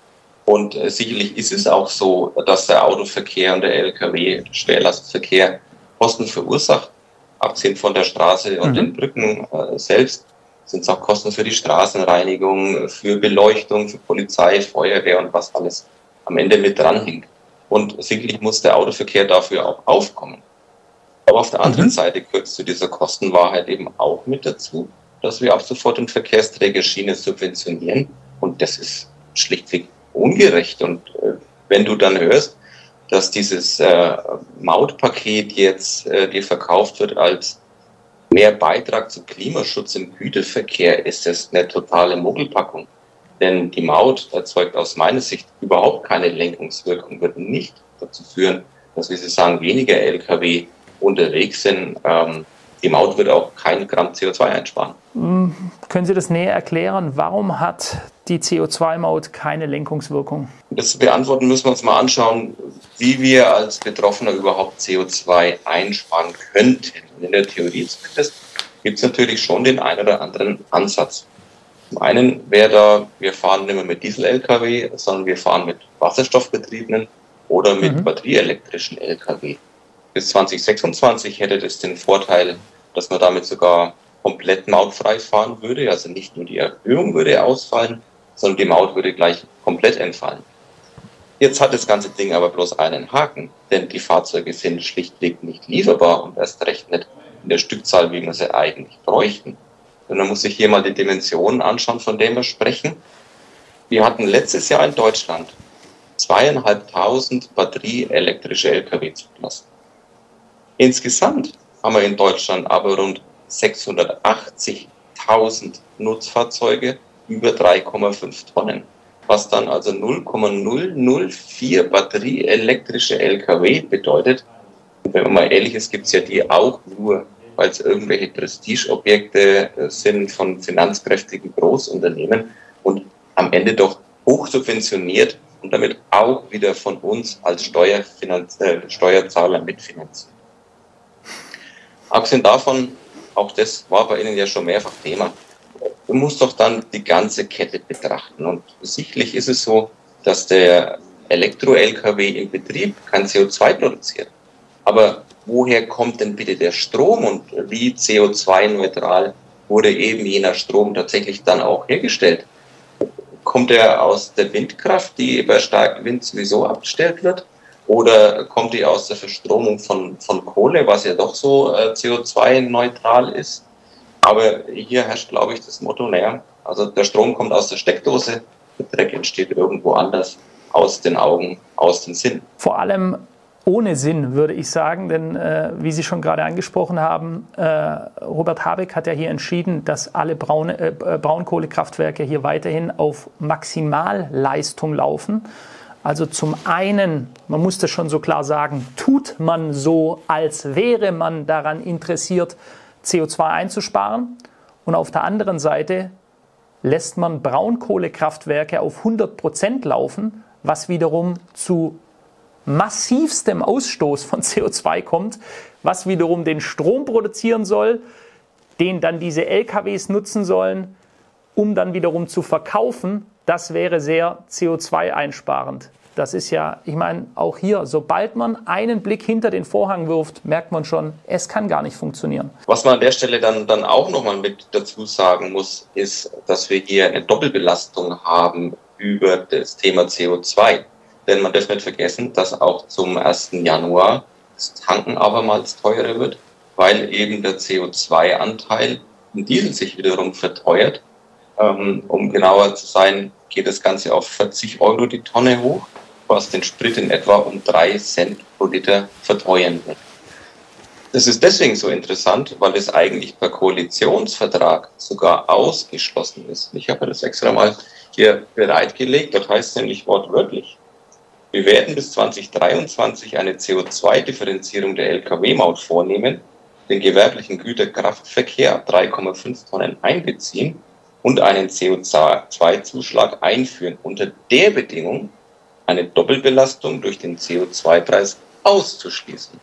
Und äh, sicherlich ist es auch so, dass der Autoverkehr und der Lkw, Schwerlastverkehr, Kosten verursacht. Abgesehen von der Straße und mhm. den Brücken äh, selbst sind es auch Kosten für die Straßenreinigung, für Beleuchtung, für Polizei, Feuerwehr und was alles am Ende mit dranhängt. Und sicherlich muss der Autoverkehr dafür auch aufkommen. Aber auf der anderen mhm. Seite gehört zu dieser Kostenwahrheit eben auch mit dazu, dass wir ab sofort den Verkehrsträger Schiene subventionieren. Und das ist schlichtweg ungerecht. Und äh, wenn du dann hörst, dass dieses äh, Mautpaket jetzt äh, dir verkauft wird als mehr Beitrag zum Klimaschutz im Güterverkehr, ist das eine totale Mogelpackung. Denn die Maut erzeugt aus meiner Sicht überhaupt keine Lenkungswirkung, wird nicht dazu führen, dass, wie Sie sagen, weniger Lkw unterwegs sind. Ähm, die Maut wird auch kein Gramm CO2 einsparen. Hm, können Sie das näher erklären? Warum hat die CO2-Maut keine Lenkungswirkung? Das zu beantworten müssen wir uns mal anschauen, wie wir als Betroffener überhaupt CO2 einsparen könnten. Und in der Theorie zumindest gibt es natürlich schon den einen oder anderen Ansatz. Zum einen wäre da, wir fahren nicht mehr mit Diesel-Lkw, sondern wir fahren mit wasserstoffbetriebenen oder mit mhm. batterieelektrischen Lkw. Bis 2026 hätte das den Vorteil, dass man damit sogar komplett mautfrei fahren würde. Also nicht nur die Erhöhung würde ausfallen, sondern die Maut würde gleich komplett entfallen. Jetzt hat das ganze Ding aber bloß einen Haken, denn die Fahrzeuge sind schlichtweg nicht lieferbar und erst recht nicht in der Stückzahl, wie wir sie eigentlich bräuchten. Und dann muss ich hier mal die Dimensionen anschauen, von denen wir sprechen. Wir hatten letztes Jahr in Deutschland zweieinhalbtausend batterieelektrische Lkw zugelassen. Insgesamt haben wir in Deutschland aber rund 680.000 Nutzfahrzeuge über 3,5 Tonnen, was dann also 0,004 batterieelektrische Lkw bedeutet. Und wenn man mal ehrlich ist, gibt es ja die auch nur, weil es irgendwelche Prestigeobjekte sind von finanzkräftigen Großunternehmen und am Ende doch hoch subventioniert und damit auch wieder von uns als Steuerfinanz äh, Steuerzahler mitfinanziert. Abgesehen davon, auch das war bei Ihnen ja schon mehrfach Thema, du musst doch dann die ganze Kette betrachten. Und sicherlich ist es so, dass der Elektro-LKW im Betrieb kein CO2 produziert. Aber woher kommt denn bitte der Strom und wie CO2-neutral wurde eben jener Strom tatsächlich dann auch hergestellt? Kommt er aus der Windkraft, die bei starkem Wind sowieso abgestellt wird? Oder kommt die aus der Verstromung von, von Kohle, was ja doch so äh, CO2-neutral ist? Aber hier herrscht, glaube ich, das Motto, naja, also der Strom kommt aus der Steckdose, der Dreck entsteht irgendwo anders, aus den Augen, aus dem Sinn. Vor allem ohne Sinn, würde ich sagen, denn äh, wie Sie schon gerade angesprochen haben, äh, Robert Habeck hat ja hier entschieden, dass alle Braun, äh, Braunkohlekraftwerke hier weiterhin auf Maximalleistung laufen. Also zum einen, man muss das schon so klar sagen, tut man so, als wäre man daran interessiert, CO2 einzusparen. Und auf der anderen Seite lässt man Braunkohlekraftwerke auf 100 Prozent laufen, was wiederum zu massivstem Ausstoß von CO2 kommt, was wiederum den Strom produzieren soll, den dann diese LKWs nutzen sollen, um dann wiederum zu verkaufen das wäre sehr CO2-einsparend. Das ist ja, ich meine, auch hier, sobald man einen Blick hinter den Vorhang wirft, merkt man schon, es kann gar nicht funktionieren. Was man an der Stelle dann, dann auch nochmal mit dazu sagen muss, ist, dass wir hier eine Doppelbelastung haben über das Thema CO2. Denn man darf nicht vergessen, dass auch zum 1. Januar das Tanken abermals teurer wird, weil eben der CO2-Anteil im Diesel sich wiederum verteuert ähm, um genauer zu sein, geht das Ganze auf 40 Euro die Tonne hoch, was den Sprit in etwa um 3 Cent pro Liter verteuern wird. Das ist deswegen so interessant, weil es eigentlich per Koalitionsvertrag sogar ausgeschlossen ist. Ich habe das extra mal hier bereitgelegt. Das heißt nämlich wortwörtlich. Wir werden bis 2023 eine CO2-Differenzierung der Lkw-Maut vornehmen, den gewerblichen Güterkraftverkehr 3,5 Tonnen einbeziehen und einen CO2-Zuschlag einführen, unter der Bedingung, eine Doppelbelastung durch den CO2-Preis auszuschließen.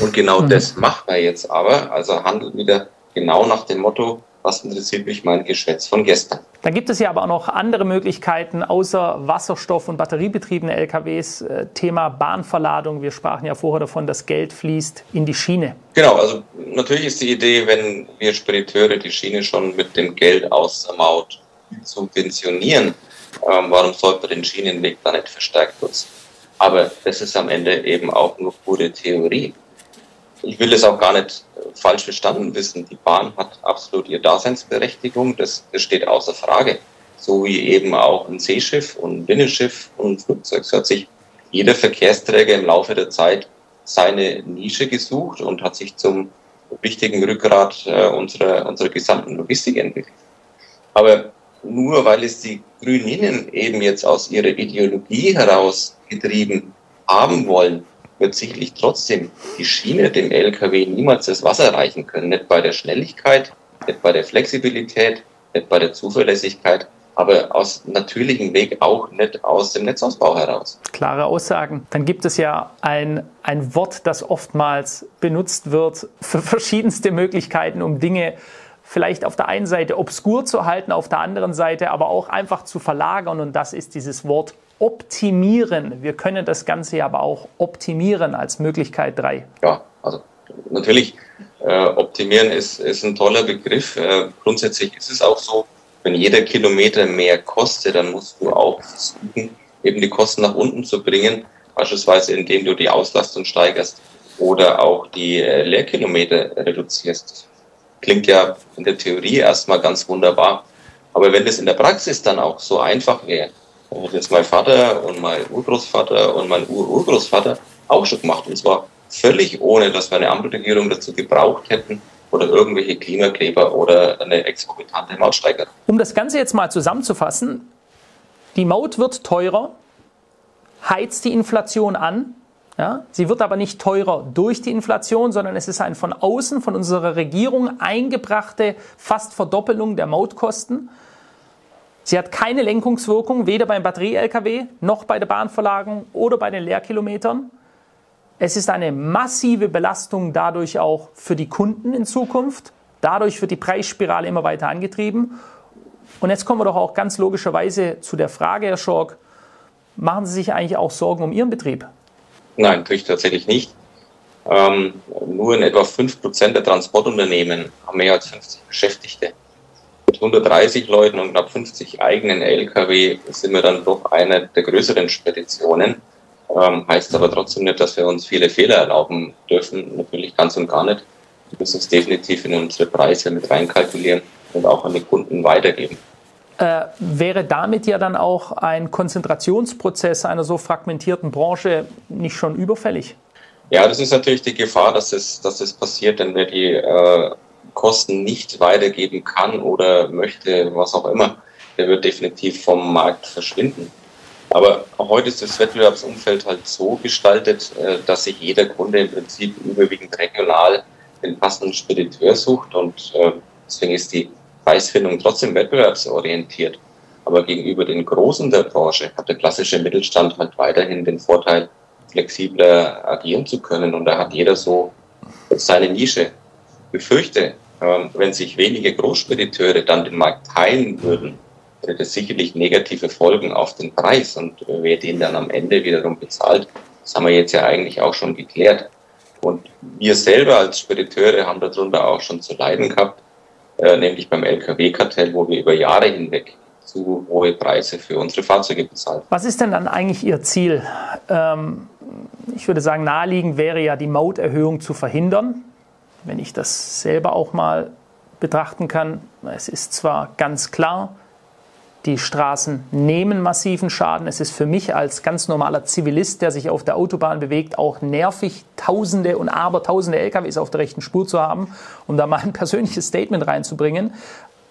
Und genau mhm. das macht er jetzt aber, also handelt wieder genau nach dem Motto, was interessiert mich mein Geschwätz von gestern. Da gibt es ja aber auch noch andere Möglichkeiten außer Wasserstoff- und batteriebetriebene LKWs. Äh, Thema Bahnverladung. Wir sprachen ja vorher davon, dass Geld fließt in die Schiene. Genau, also natürlich ist die Idee, wenn wir Spediteure die Schiene schon mit dem Geld aus der Maut subventionieren, ähm, warum sollte man den Schienenweg da nicht verstärkt nutzen? Aber das ist am Ende eben auch nur pure Theorie. Ich will es auch gar nicht falsch verstanden wissen. Die Bahn hat absolut ihre Daseinsberechtigung, das, das steht außer Frage. So wie eben auch ein Seeschiff und ein Binnenschiff und ein Flugzeug. So hat sich jeder Verkehrsträger im Laufe der Zeit seine Nische gesucht und hat sich zum wichtigen Rückgrat äh, unserer, unserer gesamten Logistik entwickelt. Aber nur weil es die Grünen eben jetzt aus ihrer Ideologie heraus getrieben haben wollen, wird sicherlich trotzdem die Schiene dem LKW niemals das Wasser reichen können. Nicht bei der Schnelligkeit, nicht bei der Flexibilität, nicht bei der Zuverlässigkeit, aber aus natürlichem Weg auch nicht aus dem Netzausbau heraus. Klare Aussagen. Dann gibt es ja ein, ein Wort, das oftmals benutzt wird für verschiedenste Möglichkeiten, um Dinge vielleicht auf der einen Seite obskur zu halten, auf der anderen Seite aber auch einfach zu verlagern. Und das ist dieses Wort optimieren. Wir können das Ganze aber auch optimieren als Möglichkeit 3. Ja, also natürlich, äh, optimieren ist, ist ein toller Begriff. Äh, grundsätzlich ist es auch so, wenn jeder Kilometer mehr kostet, dann musst du auch versuchen, eben die Kosten nach unten zu bringen, beispielsweise indem du die Auslastung steigerst oder auch die äh, Leerkilometer reduzierst. Klingt ja in der Theorie erstmal ganz wunderbar. Aber wenn das in der Praxis dann auch so einfach wäre, dann hätte jetzt mein Vater und mein Urgroßvater und mein Ururgroßvater auch schon gemacht. Und zwar völlig ohne, dass wir eine Ampelregierung dazu gebraucht hätten, oder irgendwelche Klimakleber oder eine exorbitante Mautsteigerung. Um das Ganze jetzt mal zusammenzufassen, die Maut wird teurer, heizt die Inflation an. Ja, sie wird aber nicht teurer durch die Inflation, sondern es ist ein von außen, von unserer Regierung eingebrachte fast Verdoppelung der Mautkosten. Sie hat keine Lenkungswirkung, weder beim Batterie-Lkw noch bei der Bahnverlagerung oder bei den Leerkilometern. Es ist eine massive Belastung dadurch auch für die Kunden in Zukunft. Dadurch wird die Preisspirale immer weiter angetrieben. Und jetzt kommen wir doch auch ganz logischerweise zu der Frage, Herr Schork, machen Sie sich eigentlich auch Sorgen um Ihren Betrieb? Nein, tue ich tatsächlich nicht. Ähm, nur in etwa 5% der Transportunternehmen haben mehr als 50 Beschäftigte. Mit 130 Leuten und knapp 50 eigenen Lkw sind wir dann doch eine der größeren Speditionen. Ähm, heißt aber trotzdem nicht, dass wir uns viele Fehler erlauben dürfen. Natürlich ganz und gar nicht. Wir müssen es definitiv in unsere Preise mit reinkalkulieren und auch an die Kunden weitergeben. Äh, wäre damit ja dann auch ein Konzentrationsprozess einer so fragmentierten Branche nicht schon überfällig? Ja, das ist natürlich die Gefahr, dass es, dass es passiert, denn wer die äh, Kosten nicht weitergeben kann oder möchte, was auch immer, der wird definitiv vom Markt verschwinden. Aber heute ist das Wettbewerbsumfeld halt so gestaltet, äh, dass sich jeder Kunde im Prinzip überwiegend regional den passenden Spediteur sucht und äh, deswegen ist die Preisfindung trotzdem wettbewerbsorientiert. Aber gegenüber den Großen der Branche hat der klassische Mittelstand halt weiterhin den Vorteil, flexibler agieren zu können und da hat jeder so seine Nische. Ich befürchte, wenn sich wenige Großspediteure dann den Markt teilen würden, hätte das sicherlich negative Folgen auf den Preis. Und wer den dann am Ende wiederum bezahlt, das haben wir jetzt ja eigentlich auch schon geklärt. Und wir selber als Spediteure haben darunter auch schon zu leiden gehabt, äh, nämlich beim Lkw-Kartell, wo wir über Jahre hinweg zu hohe Preise für unsere Fahrzeuge bezahlen. Was ist denn dann eigentlich Ihr Ziel? Ähm, ich würde sagen, naheliegend wäre ja die Mauterhöhung zu verhindern. Wenn ich das selber auch mal betrachten kann, es ist zwar ganz klar, die Straßen nehmen massiven Schaden. Es ist für mich als ganz normaler Zivilist, der sich auf der Autobahn bewegt, auch nervig, Tausende und Abertausende LKWs auf der rechten Spur zu haben, um da mal ein persönliches Statement reinzubringen.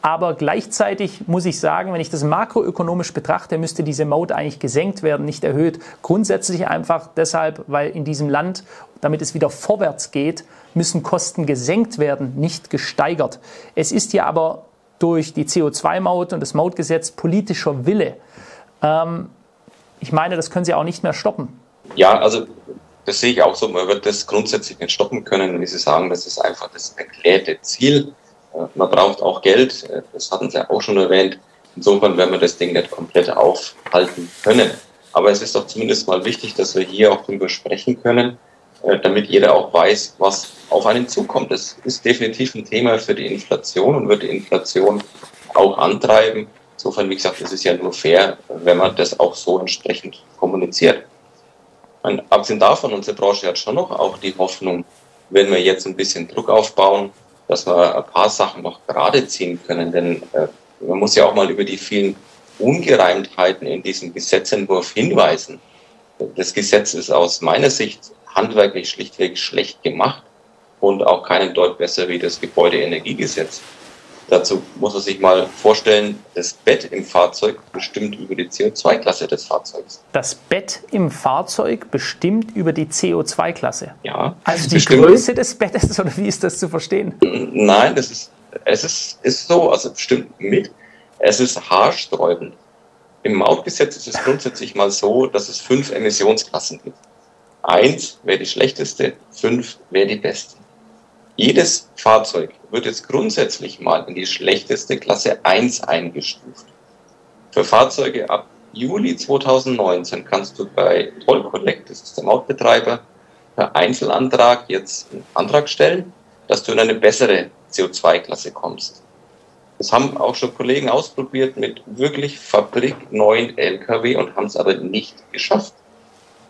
Aber gleichzeitig muss ich sagen, wenn ich das makroökonomisch betrachte, müsste diese Maut eigentlich gesenkt werden, nicht erhöht. Grundsätzlich einfach deshalb, weil in diesem Land, damit es wieder vorwärts geht, müssen Kosten gesenkt werden, nicht gesteigert. Es ist ja aber durch die CO2-Maut und das Mautgesetz politischer Wille. Ähm, ich meine, das können Sie auch nicht mehr stoppen. Ja, also das sehe ich auch so. Man wird das grundsätzlich nicht stoppen können, wie Sie sagen, das ist einfach das erklärte Ziel. Äh, man braucht auch Geld, äh, das hatten Sie auch schon erwähnt. Insofern werden wir das Ding nicht komplett aufhalten können. Aber es ist doch zumindest mal wichtig, dass wir hier auch darüber sprechen können, damit jeder auch weiß, was auf einen zukommt. Das ist definitiv ein Thema für die Inflation und wird die Inflation auch antreiben. Insofern, wie gesagt, es ist ja nur fair, wenn man das auch so entsprechend kommuniziert. Und abgesehen davon, unsere Branche hat schon noch auch die Hoffnung, wenn wir jetzt ein bisschen Druck aufbauen, dass wir ein paar Sachen noch gerade ziehen können. Denn äh, man muss ja auch mal über die vielen Ungereimtheiten in diesem Gesetzentwurf hinweisen. Das Gesetz ist aus meiner Sicht handwerklich schlichtweg schlecht gemacht und auch keinen Deut besser wie das Gebäudeenergiegesetz. Dazu muss man sich mal vorstellen, das Bett im Fahrzeug bestimmt über die CO2-Klasse des Fahrzeugs. Das Bett im Fahrzeug bestimmt über die CO2-Klasse? Ja. Also die bestimmt. Größe des Bettes oder wie ist das zu verstehen? Nein, das ist, es ist, ist so, also bestimmt mit. Es ist haarsträubend. Im Mautgesetz ist es grundsätzlich mal so, dass es fünf Emissionsklassen gibt. Eins wäre die schlechteste, fünf wäre die beste. Jedes Fahrzeug wird jetzt grundsätzlich mal in die schlechteste Klasse 1 eingestuft. Für Fahrzeuge ab Juli 2019 kannst du bei Toll Collect, das ist der Mautbetreiber, per Einzelantrag jetzt einen Antrag stellen, dass du in eine bessere CO2-Klasse kommst. Das haben auch schon Kollegen ausprobiert mit wirklich fabrikneuen Lkw und haben es aber nicht geschafft.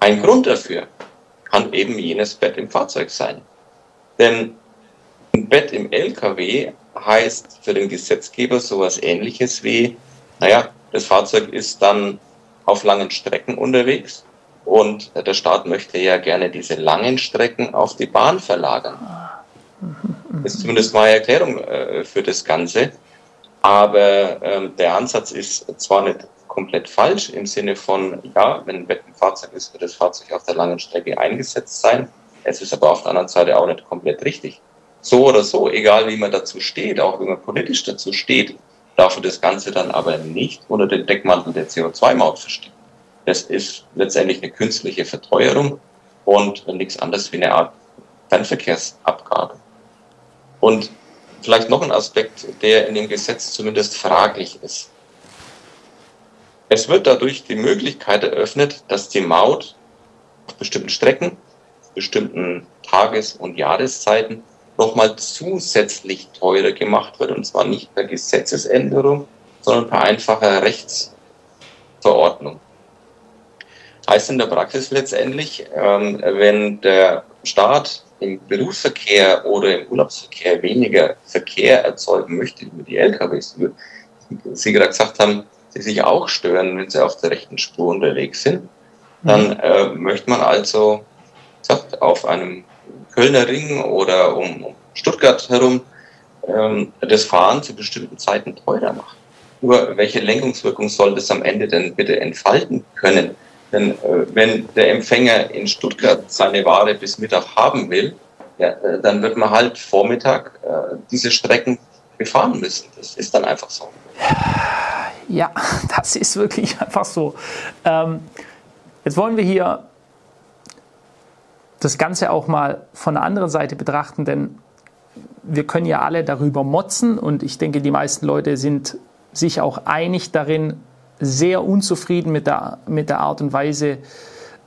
Ein Grund dafür kann eben jenes Bett im Fahrzeug sein. Denn ein Bett im LKW heißt für den Gesetzgeber sowas ähnliches wie, naja, das Fahrzeug ist dann auf langen Strecken unterwegs und der Staat möchte ja gerne diese langen Strecken auf die Bahn verlagern. Das ist zumindest meine Erklärung äh, für das Ganze. Aber ähm, der Ansatz ist zwar nicht komplett falsch im Sinne von, ja, wenn ein Bett im Fahrzeug ist, wird das Fahrzeug auf der langen Strecke eingesetzt sein. Es ist aber auf der anderen Seite auch nicht komplett richtig so oder so, egal wie man dazu steht, auch wenn man politisch dazu steht, darf man das Ganze dann aber nicht unter den Deckmantel der CO2-Maut verstehen. Das ist letztendlich eine künstliche Verteuerung und nichts anderes wie eine Art Fernverkehrsabgabe. Und vielleicht noch ein Aspekt, der in dem Gesetz zumindest fraglich ist. Es wird dadurch die Möglichkeit eröffnet, dass die Maut auf bestimmten Strecken, bestimmten Tages- und Jahreszeiten nochmal zusätzlich teurer gemacht wird, und zwar nicht per Gesetzesänderung, sondern per einfacher Rechtsverordnung. Heißt in der Praxis letztendlich, ähm, wenn der Staat im Berufsverkehr oder im Urlaubsverkehr weniger Verkehr erzeugen möchte über die LKWs, wie Sie gerade gesagt haben, die sich auch stören, wenn sie auf der rechten Spur unterwegs sind, dann mhm. äh, möchte man also sagt, auf einem Kölner Ring oder um Stuttgart herum ähm, das Fahren zu bestimmten Zeiten teurer machen. Nur welche Lenkungswirkung soll das am Ende denn bitte entfalten können? Denn äh, wenn der Empfänger in Stuttgart seine Ware bis Mittag haben will, ja, äh, dann wird man halt Vormittag äh, diese Strecken befahren müssen. Das ist dann einfach so. Ja, das ist wirklich einfach so. Ähm, jetzt wollen wir hier das Ganze auch mal von der anderen Seite betrachten, denn wir können ja alle darüber motzen und ich denke, die meisten Leute sind sich auch einig darin, sehr unzufrieden mit der, mit der Art und Weise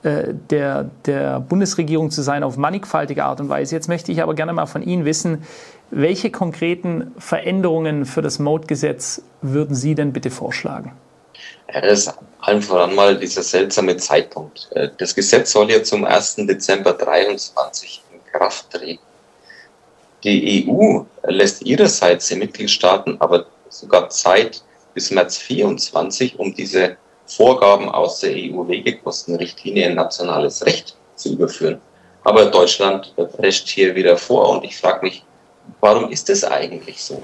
äh, der, der Bundesregierung zu sein, auf mannigfaltige Art und Weise. Jetzt möchte ich aber gerne mal von Ihnen wissen, welche konkreten Veränderungen für das Mode-Gesetz würden Sie denn bitte vorschlagen? Ja, das ist allen voran mal dieser seltsame Zeitpunkt. Äh, das Gesetz soll ja zum 1. Dezember 23 in Kraft treten. Die EU lässt ihrerseits den Mitgliedstaaten aber sogar Zeit bis März 24, um diese Vorgaben aus der EU-Wegekostenrichtlinie in nationales Recht zu überführen. Aber Deutschland prescht hier wieder vor und ich frage mich, warum ist es eigentlich so?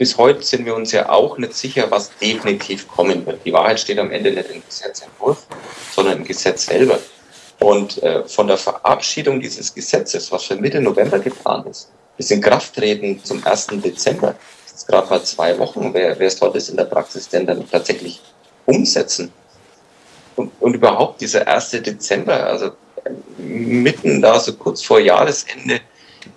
bis heute sind wir uns ja auch nicht sicher, was definitiv kommen wird. Die Wahrheit steht am Ende nicht im Gesetzentwurf, sondern im Gesetz selber. Und äh, von der Verabschiedung dieses Gesetzes, was für Mitte November geplant ist, bis in Kraft treten zum 1. Dezember, das ist gerade mal zwei Wochen, wer, wer soll das in der Praxis denn dann tatsächlich umsetzen? Und, und überhaupt dieser 1. Dezember, also äh, mitten da so kurz vor Jahresende,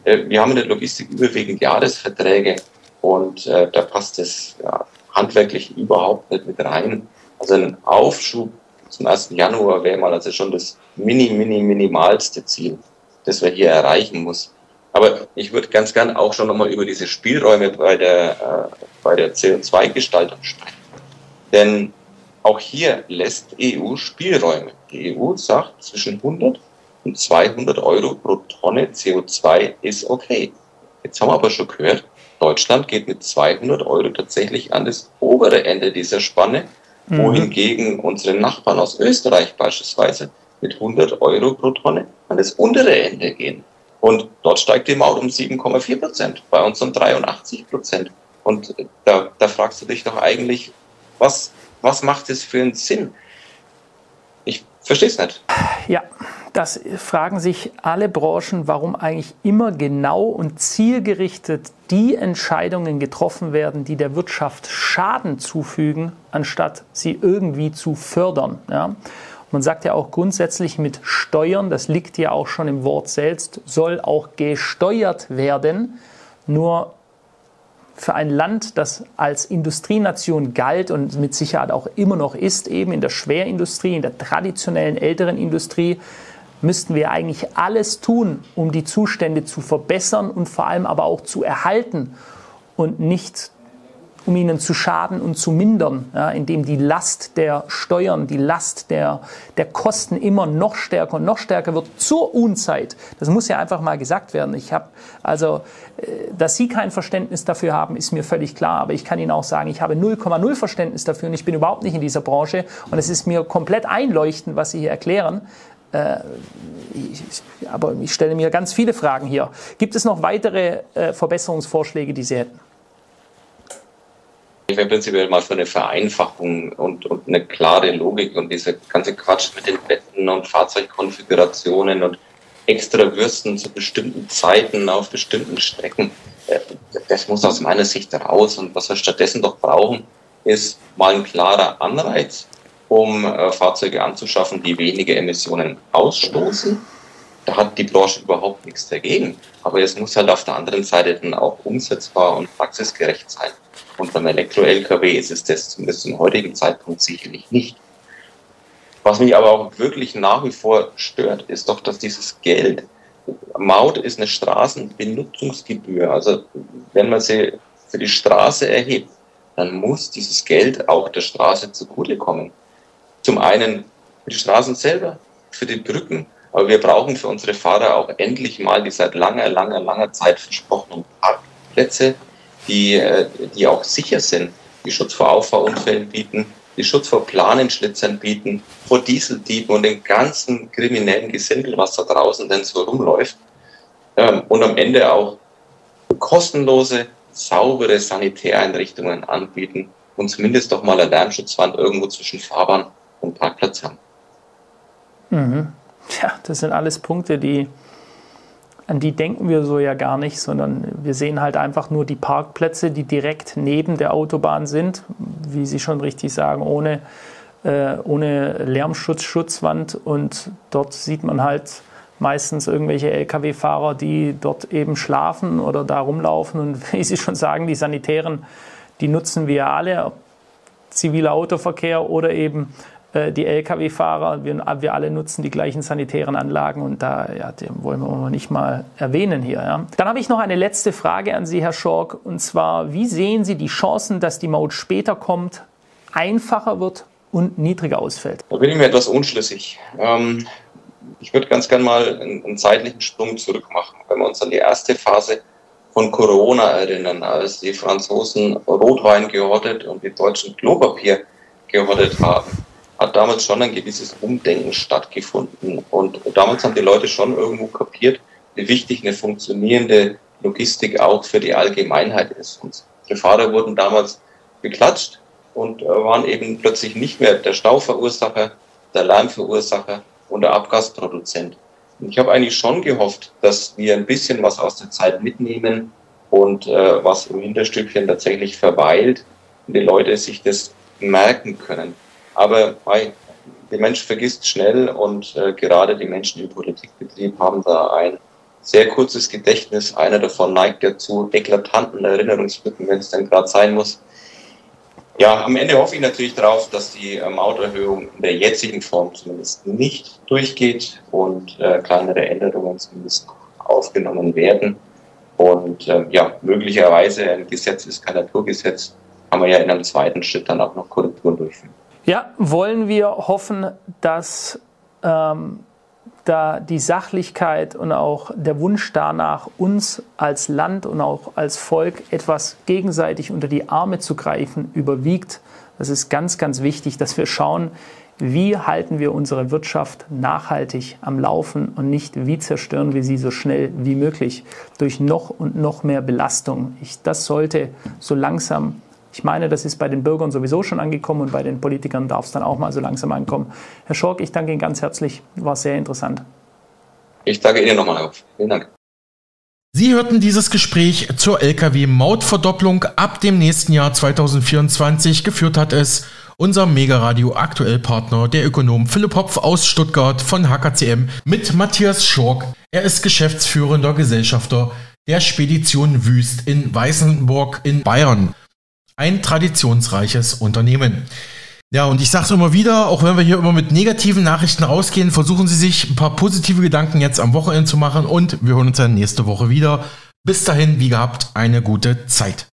wir haben in der Logistik überwiegend Jahresverträge, und äh, da passt es ja, handwerklich überhaupt nicht mit rein. Also ein Aufschub zum 1. Januar wäre mal also schon das mini, mini, minimalste Ziel, das wir hier erreichen muss. Aber ich würde ganz gern auch schon nochmal über diese Spielräume bei der, äh, der CO2-Gestaltung sprechen. Denn auch hier lässt EU Spielräume. Die EU sagt zwischen 100 Und 200 Euro pro Tonne CO2 ist okay. Jetzt haben wir aber schon gehört, Deutschland geht mit 200 Euro tatsächlich an das obere Ende dieser Spanne, mhm. wohingegen unsere Nachbarn aus Österreich beispielsweise mit 100 Euro pro Tonne an das untere Ende gehen. Und dort steigt die Maut um 7,4 Prozent, bei uns um 83 Prozent. Und da, da fragst du dich doch eigentlich, was, was macht es für einen Sinn? Es nicht. Ja, das fragen sich alle Branchen, warum eigentlich immer genau und zielgerichtet die Entscheidungen getroffen werden, die der Wirtschaft Schaden zufügen, anstatt sie irgendwie zu fördern. Ja? Man sagt ja auch grundsätzlich mit Steuern, das liegt ja auch schon im Wort selbst, soll auch gesteuert werden. Nur für ein Land, das als Industrienation galt und mit Sicherheit auch immer noch ist, eben in der Schwerindustrie, in der traditionellen älteren Industrie, müssten wir eigentlich alles tun, um die Zustände zu verbessern und vor allem aber auch zu erhalten und nicht um ihnen zu schaden und zu mindern, ja, indem die Last der Steuern, die Last der, der Kosten immer noch stärker und noch stärker wird zur Unzeit. Das muss ja einfach mal gesagt werden. Ich habe also, äh, dass Sie kein Verständnis dafür haben, ist mir völlig klar. Aber ich kann Ihnen auch sagen, ich habe 0,0 Verständnis dafür und ich bin überhaupt nicht in dieser Branche und es ist mir komplett einleuchtend, was Sie hier erklären. Äh, aber ich stelle mir ganz viele Fragen hier. Gibt es noch weitere äh, Verbesserungsvorschläge, die Sie hätten? Ich wäre prinzipiell mal für eine Vereinfachung und, und eine klare Logik und diese ganze Quatsch mit den Betten und Fahrzeugkonfigurationen und extra Würsten zu bestimmten Zeiten auf bestimmten Strecken. Äh, das muss aus meiner Sicht raus. Und was wir stattdessen doch brauchen, ist mal ein klarer Anreiz, um äh, Fahrzeuge anzuschaffen, die weniger Emissionen ausstoßen. Da hat die Branche überhaupt nichts dagegen. Aber es muss halt auf der anderen Seite dann auch umsetzbar und praxisgerecht sein. Und beim Elektro-LKW ist es das zumindest zum heutigen Zeitpunkt sicherlich nicht. Was mich aber auch wirklich nach wie vor stört, ist doch, dass dieses Geld, Maut ist eine Straßenbenutzungsgebühr. Also wenn man sie für die Straße erhebt, dann muss dieses Geld auch der Straße zugutekommen. Zum einen für die Straßen selber, für die Brücken, aber wir brauchen für unsere Fahrer auch endlich mal die seit langer, langer, langer Zeit versprochenen Parkplätze, die, äh, die auch sicher sind, die Schutz vor Auffahrunfällen bieten, die Schutz vor Planenschlitzern bieten, vor Dieseldieben und den ganzen kriminellen Gesindel, was da draußen denn so rumläuft. Ähm, und am Ende auch kostenlose, saubere Sanitäreinrichtungen anbieten und zumindest doch mal eine Lärmschutzwand irgendwo zwischen Fahrbahn und Parkplatz haben. Mhm. Tja, das sind alles Punkte, die an die denken wir so ja gar nicht, sondern wir sehen halt einfach nur die Parkplätze, die direkt neben der Autobahn sind, wie Sie schon richtig sagen, ohne, äh, ohne Lärmschutz, Schutzwand. Und dort sieht man halt meistens irgendwelche Lkw-Fahrer, die dort eben schlafen oder da rumlaufen. Und wie Sie schon sagen, die Sanitären, die nutzen wir alle, ziviler Autoverkehr oder eben die Lkw-Fahrer, wir, wir, alle nutzen die gleichen sanitären Anlagen und da ja, den wollen wir nicht mal erwähnen hier. Ja. Dann habe ich noch eine letzte Frage an Sie, Herr Schork, und zwar, wie sehen Sie die Chancen, dass die Maut später kommt, einfacher wird und niedriger ausfällt? Da bin ich mir etwas unschlüssig. Ähm, ich würde ganz gerne mal einen, einen zeitlichen Sprung zurück machen, wenn wir uns an die erste Phase von Corona erinnern, als die Franzosen Rotwein gehortet und die Deutschen Klopapier gehortet haben hat damals schon ein gewisses Umdenken stattgefunden. Und damals haben die Leute schon irgendwo kapiert, wie wichtig eine funktionierende Logistik auch für die Allgemeinheit ist. Und die Fahrer wurden damals geklatscht und äh, waren eben plötzlich nicht mehr der Stauverursacher, der Lärmverursacher und der Abgasproduzent. Und ich habe eigentlich schon gehofft, dass wir ein bisschen was aus der Zeit mitnehmen und äh, was im Hinterstückchen tatsächlich verweilt und die Leute sich das merken können. Aber hey, der Mensch vergisst schnell und äh, gerade die Menschen im Politikbetrieb haben da ein sehr kurzes Gedächtnis. Einer davon neigt ja zu eklatanten Erinnerungslücken, wenn es denn gerade sein muss. Ja, am Ende hoffe ich natürlich darauf, dass die äh, Mauterhöhung in der jetzigen Form zumindest nicht durchgeht und äh, kleinere Änderungen zumindest aufgenommen werden. Und äh, ja, möglicherweise ein Gesetz ist kein Naturgesetz, kann man ja in einem zweiten Schritt dann auch noch Korrekturen durchführen. Ja, wollen wir hoffen, dass ähm, da die Sachlichkeit und auch der Wunsch danach, uns als Land und auch als Volk etwas gegenseitig unter die Arme zu greifen, überwiegt. Das ist ganz, ganz wichtig, dass wir schauen, wie halten wir unsere Wirtschaft nachhaltig am Laufen und nicht, wie zerstören wir sie so schnell wie möglich durch noch und noch mehr Belastung. Ich, das sollte so langsam, ich meine, das ist bei den Bürgern sowieso schon angekommen und bei den Politikern darf es dann auch mal so langsam ankommen. Herr Schork, ich danke Ihnen ganz herzlich, war sehr interessant. Ich danke Ihnen nochmal. Vielen Dank. Sie hörten dieses Gespräch zur Lkw-Mautverdopplung ab dem nächsten Jahr 2024. Geführt hat es unser Megaradio aktuell Partner, der Ökonom Philipp Hopf aus Stuttgart von HKCM mit Matthias Schork. Er ist geschäftsführender Gesellschafter der Spedition Wüst in Weißenburg in Bayern. Ein traditionsreiches Unternehmen. Ja, und ich sage es immer wieder, auch wenn wir hier immer mit negativen Nachrichten rausgehen, versuchen Sie sich ein paar positive Gedanken jetzt am Wochenende zu machen und wir hören uns dann nächste Woche wieder. Bis dahin, wie gehabt, eine gute Zeit.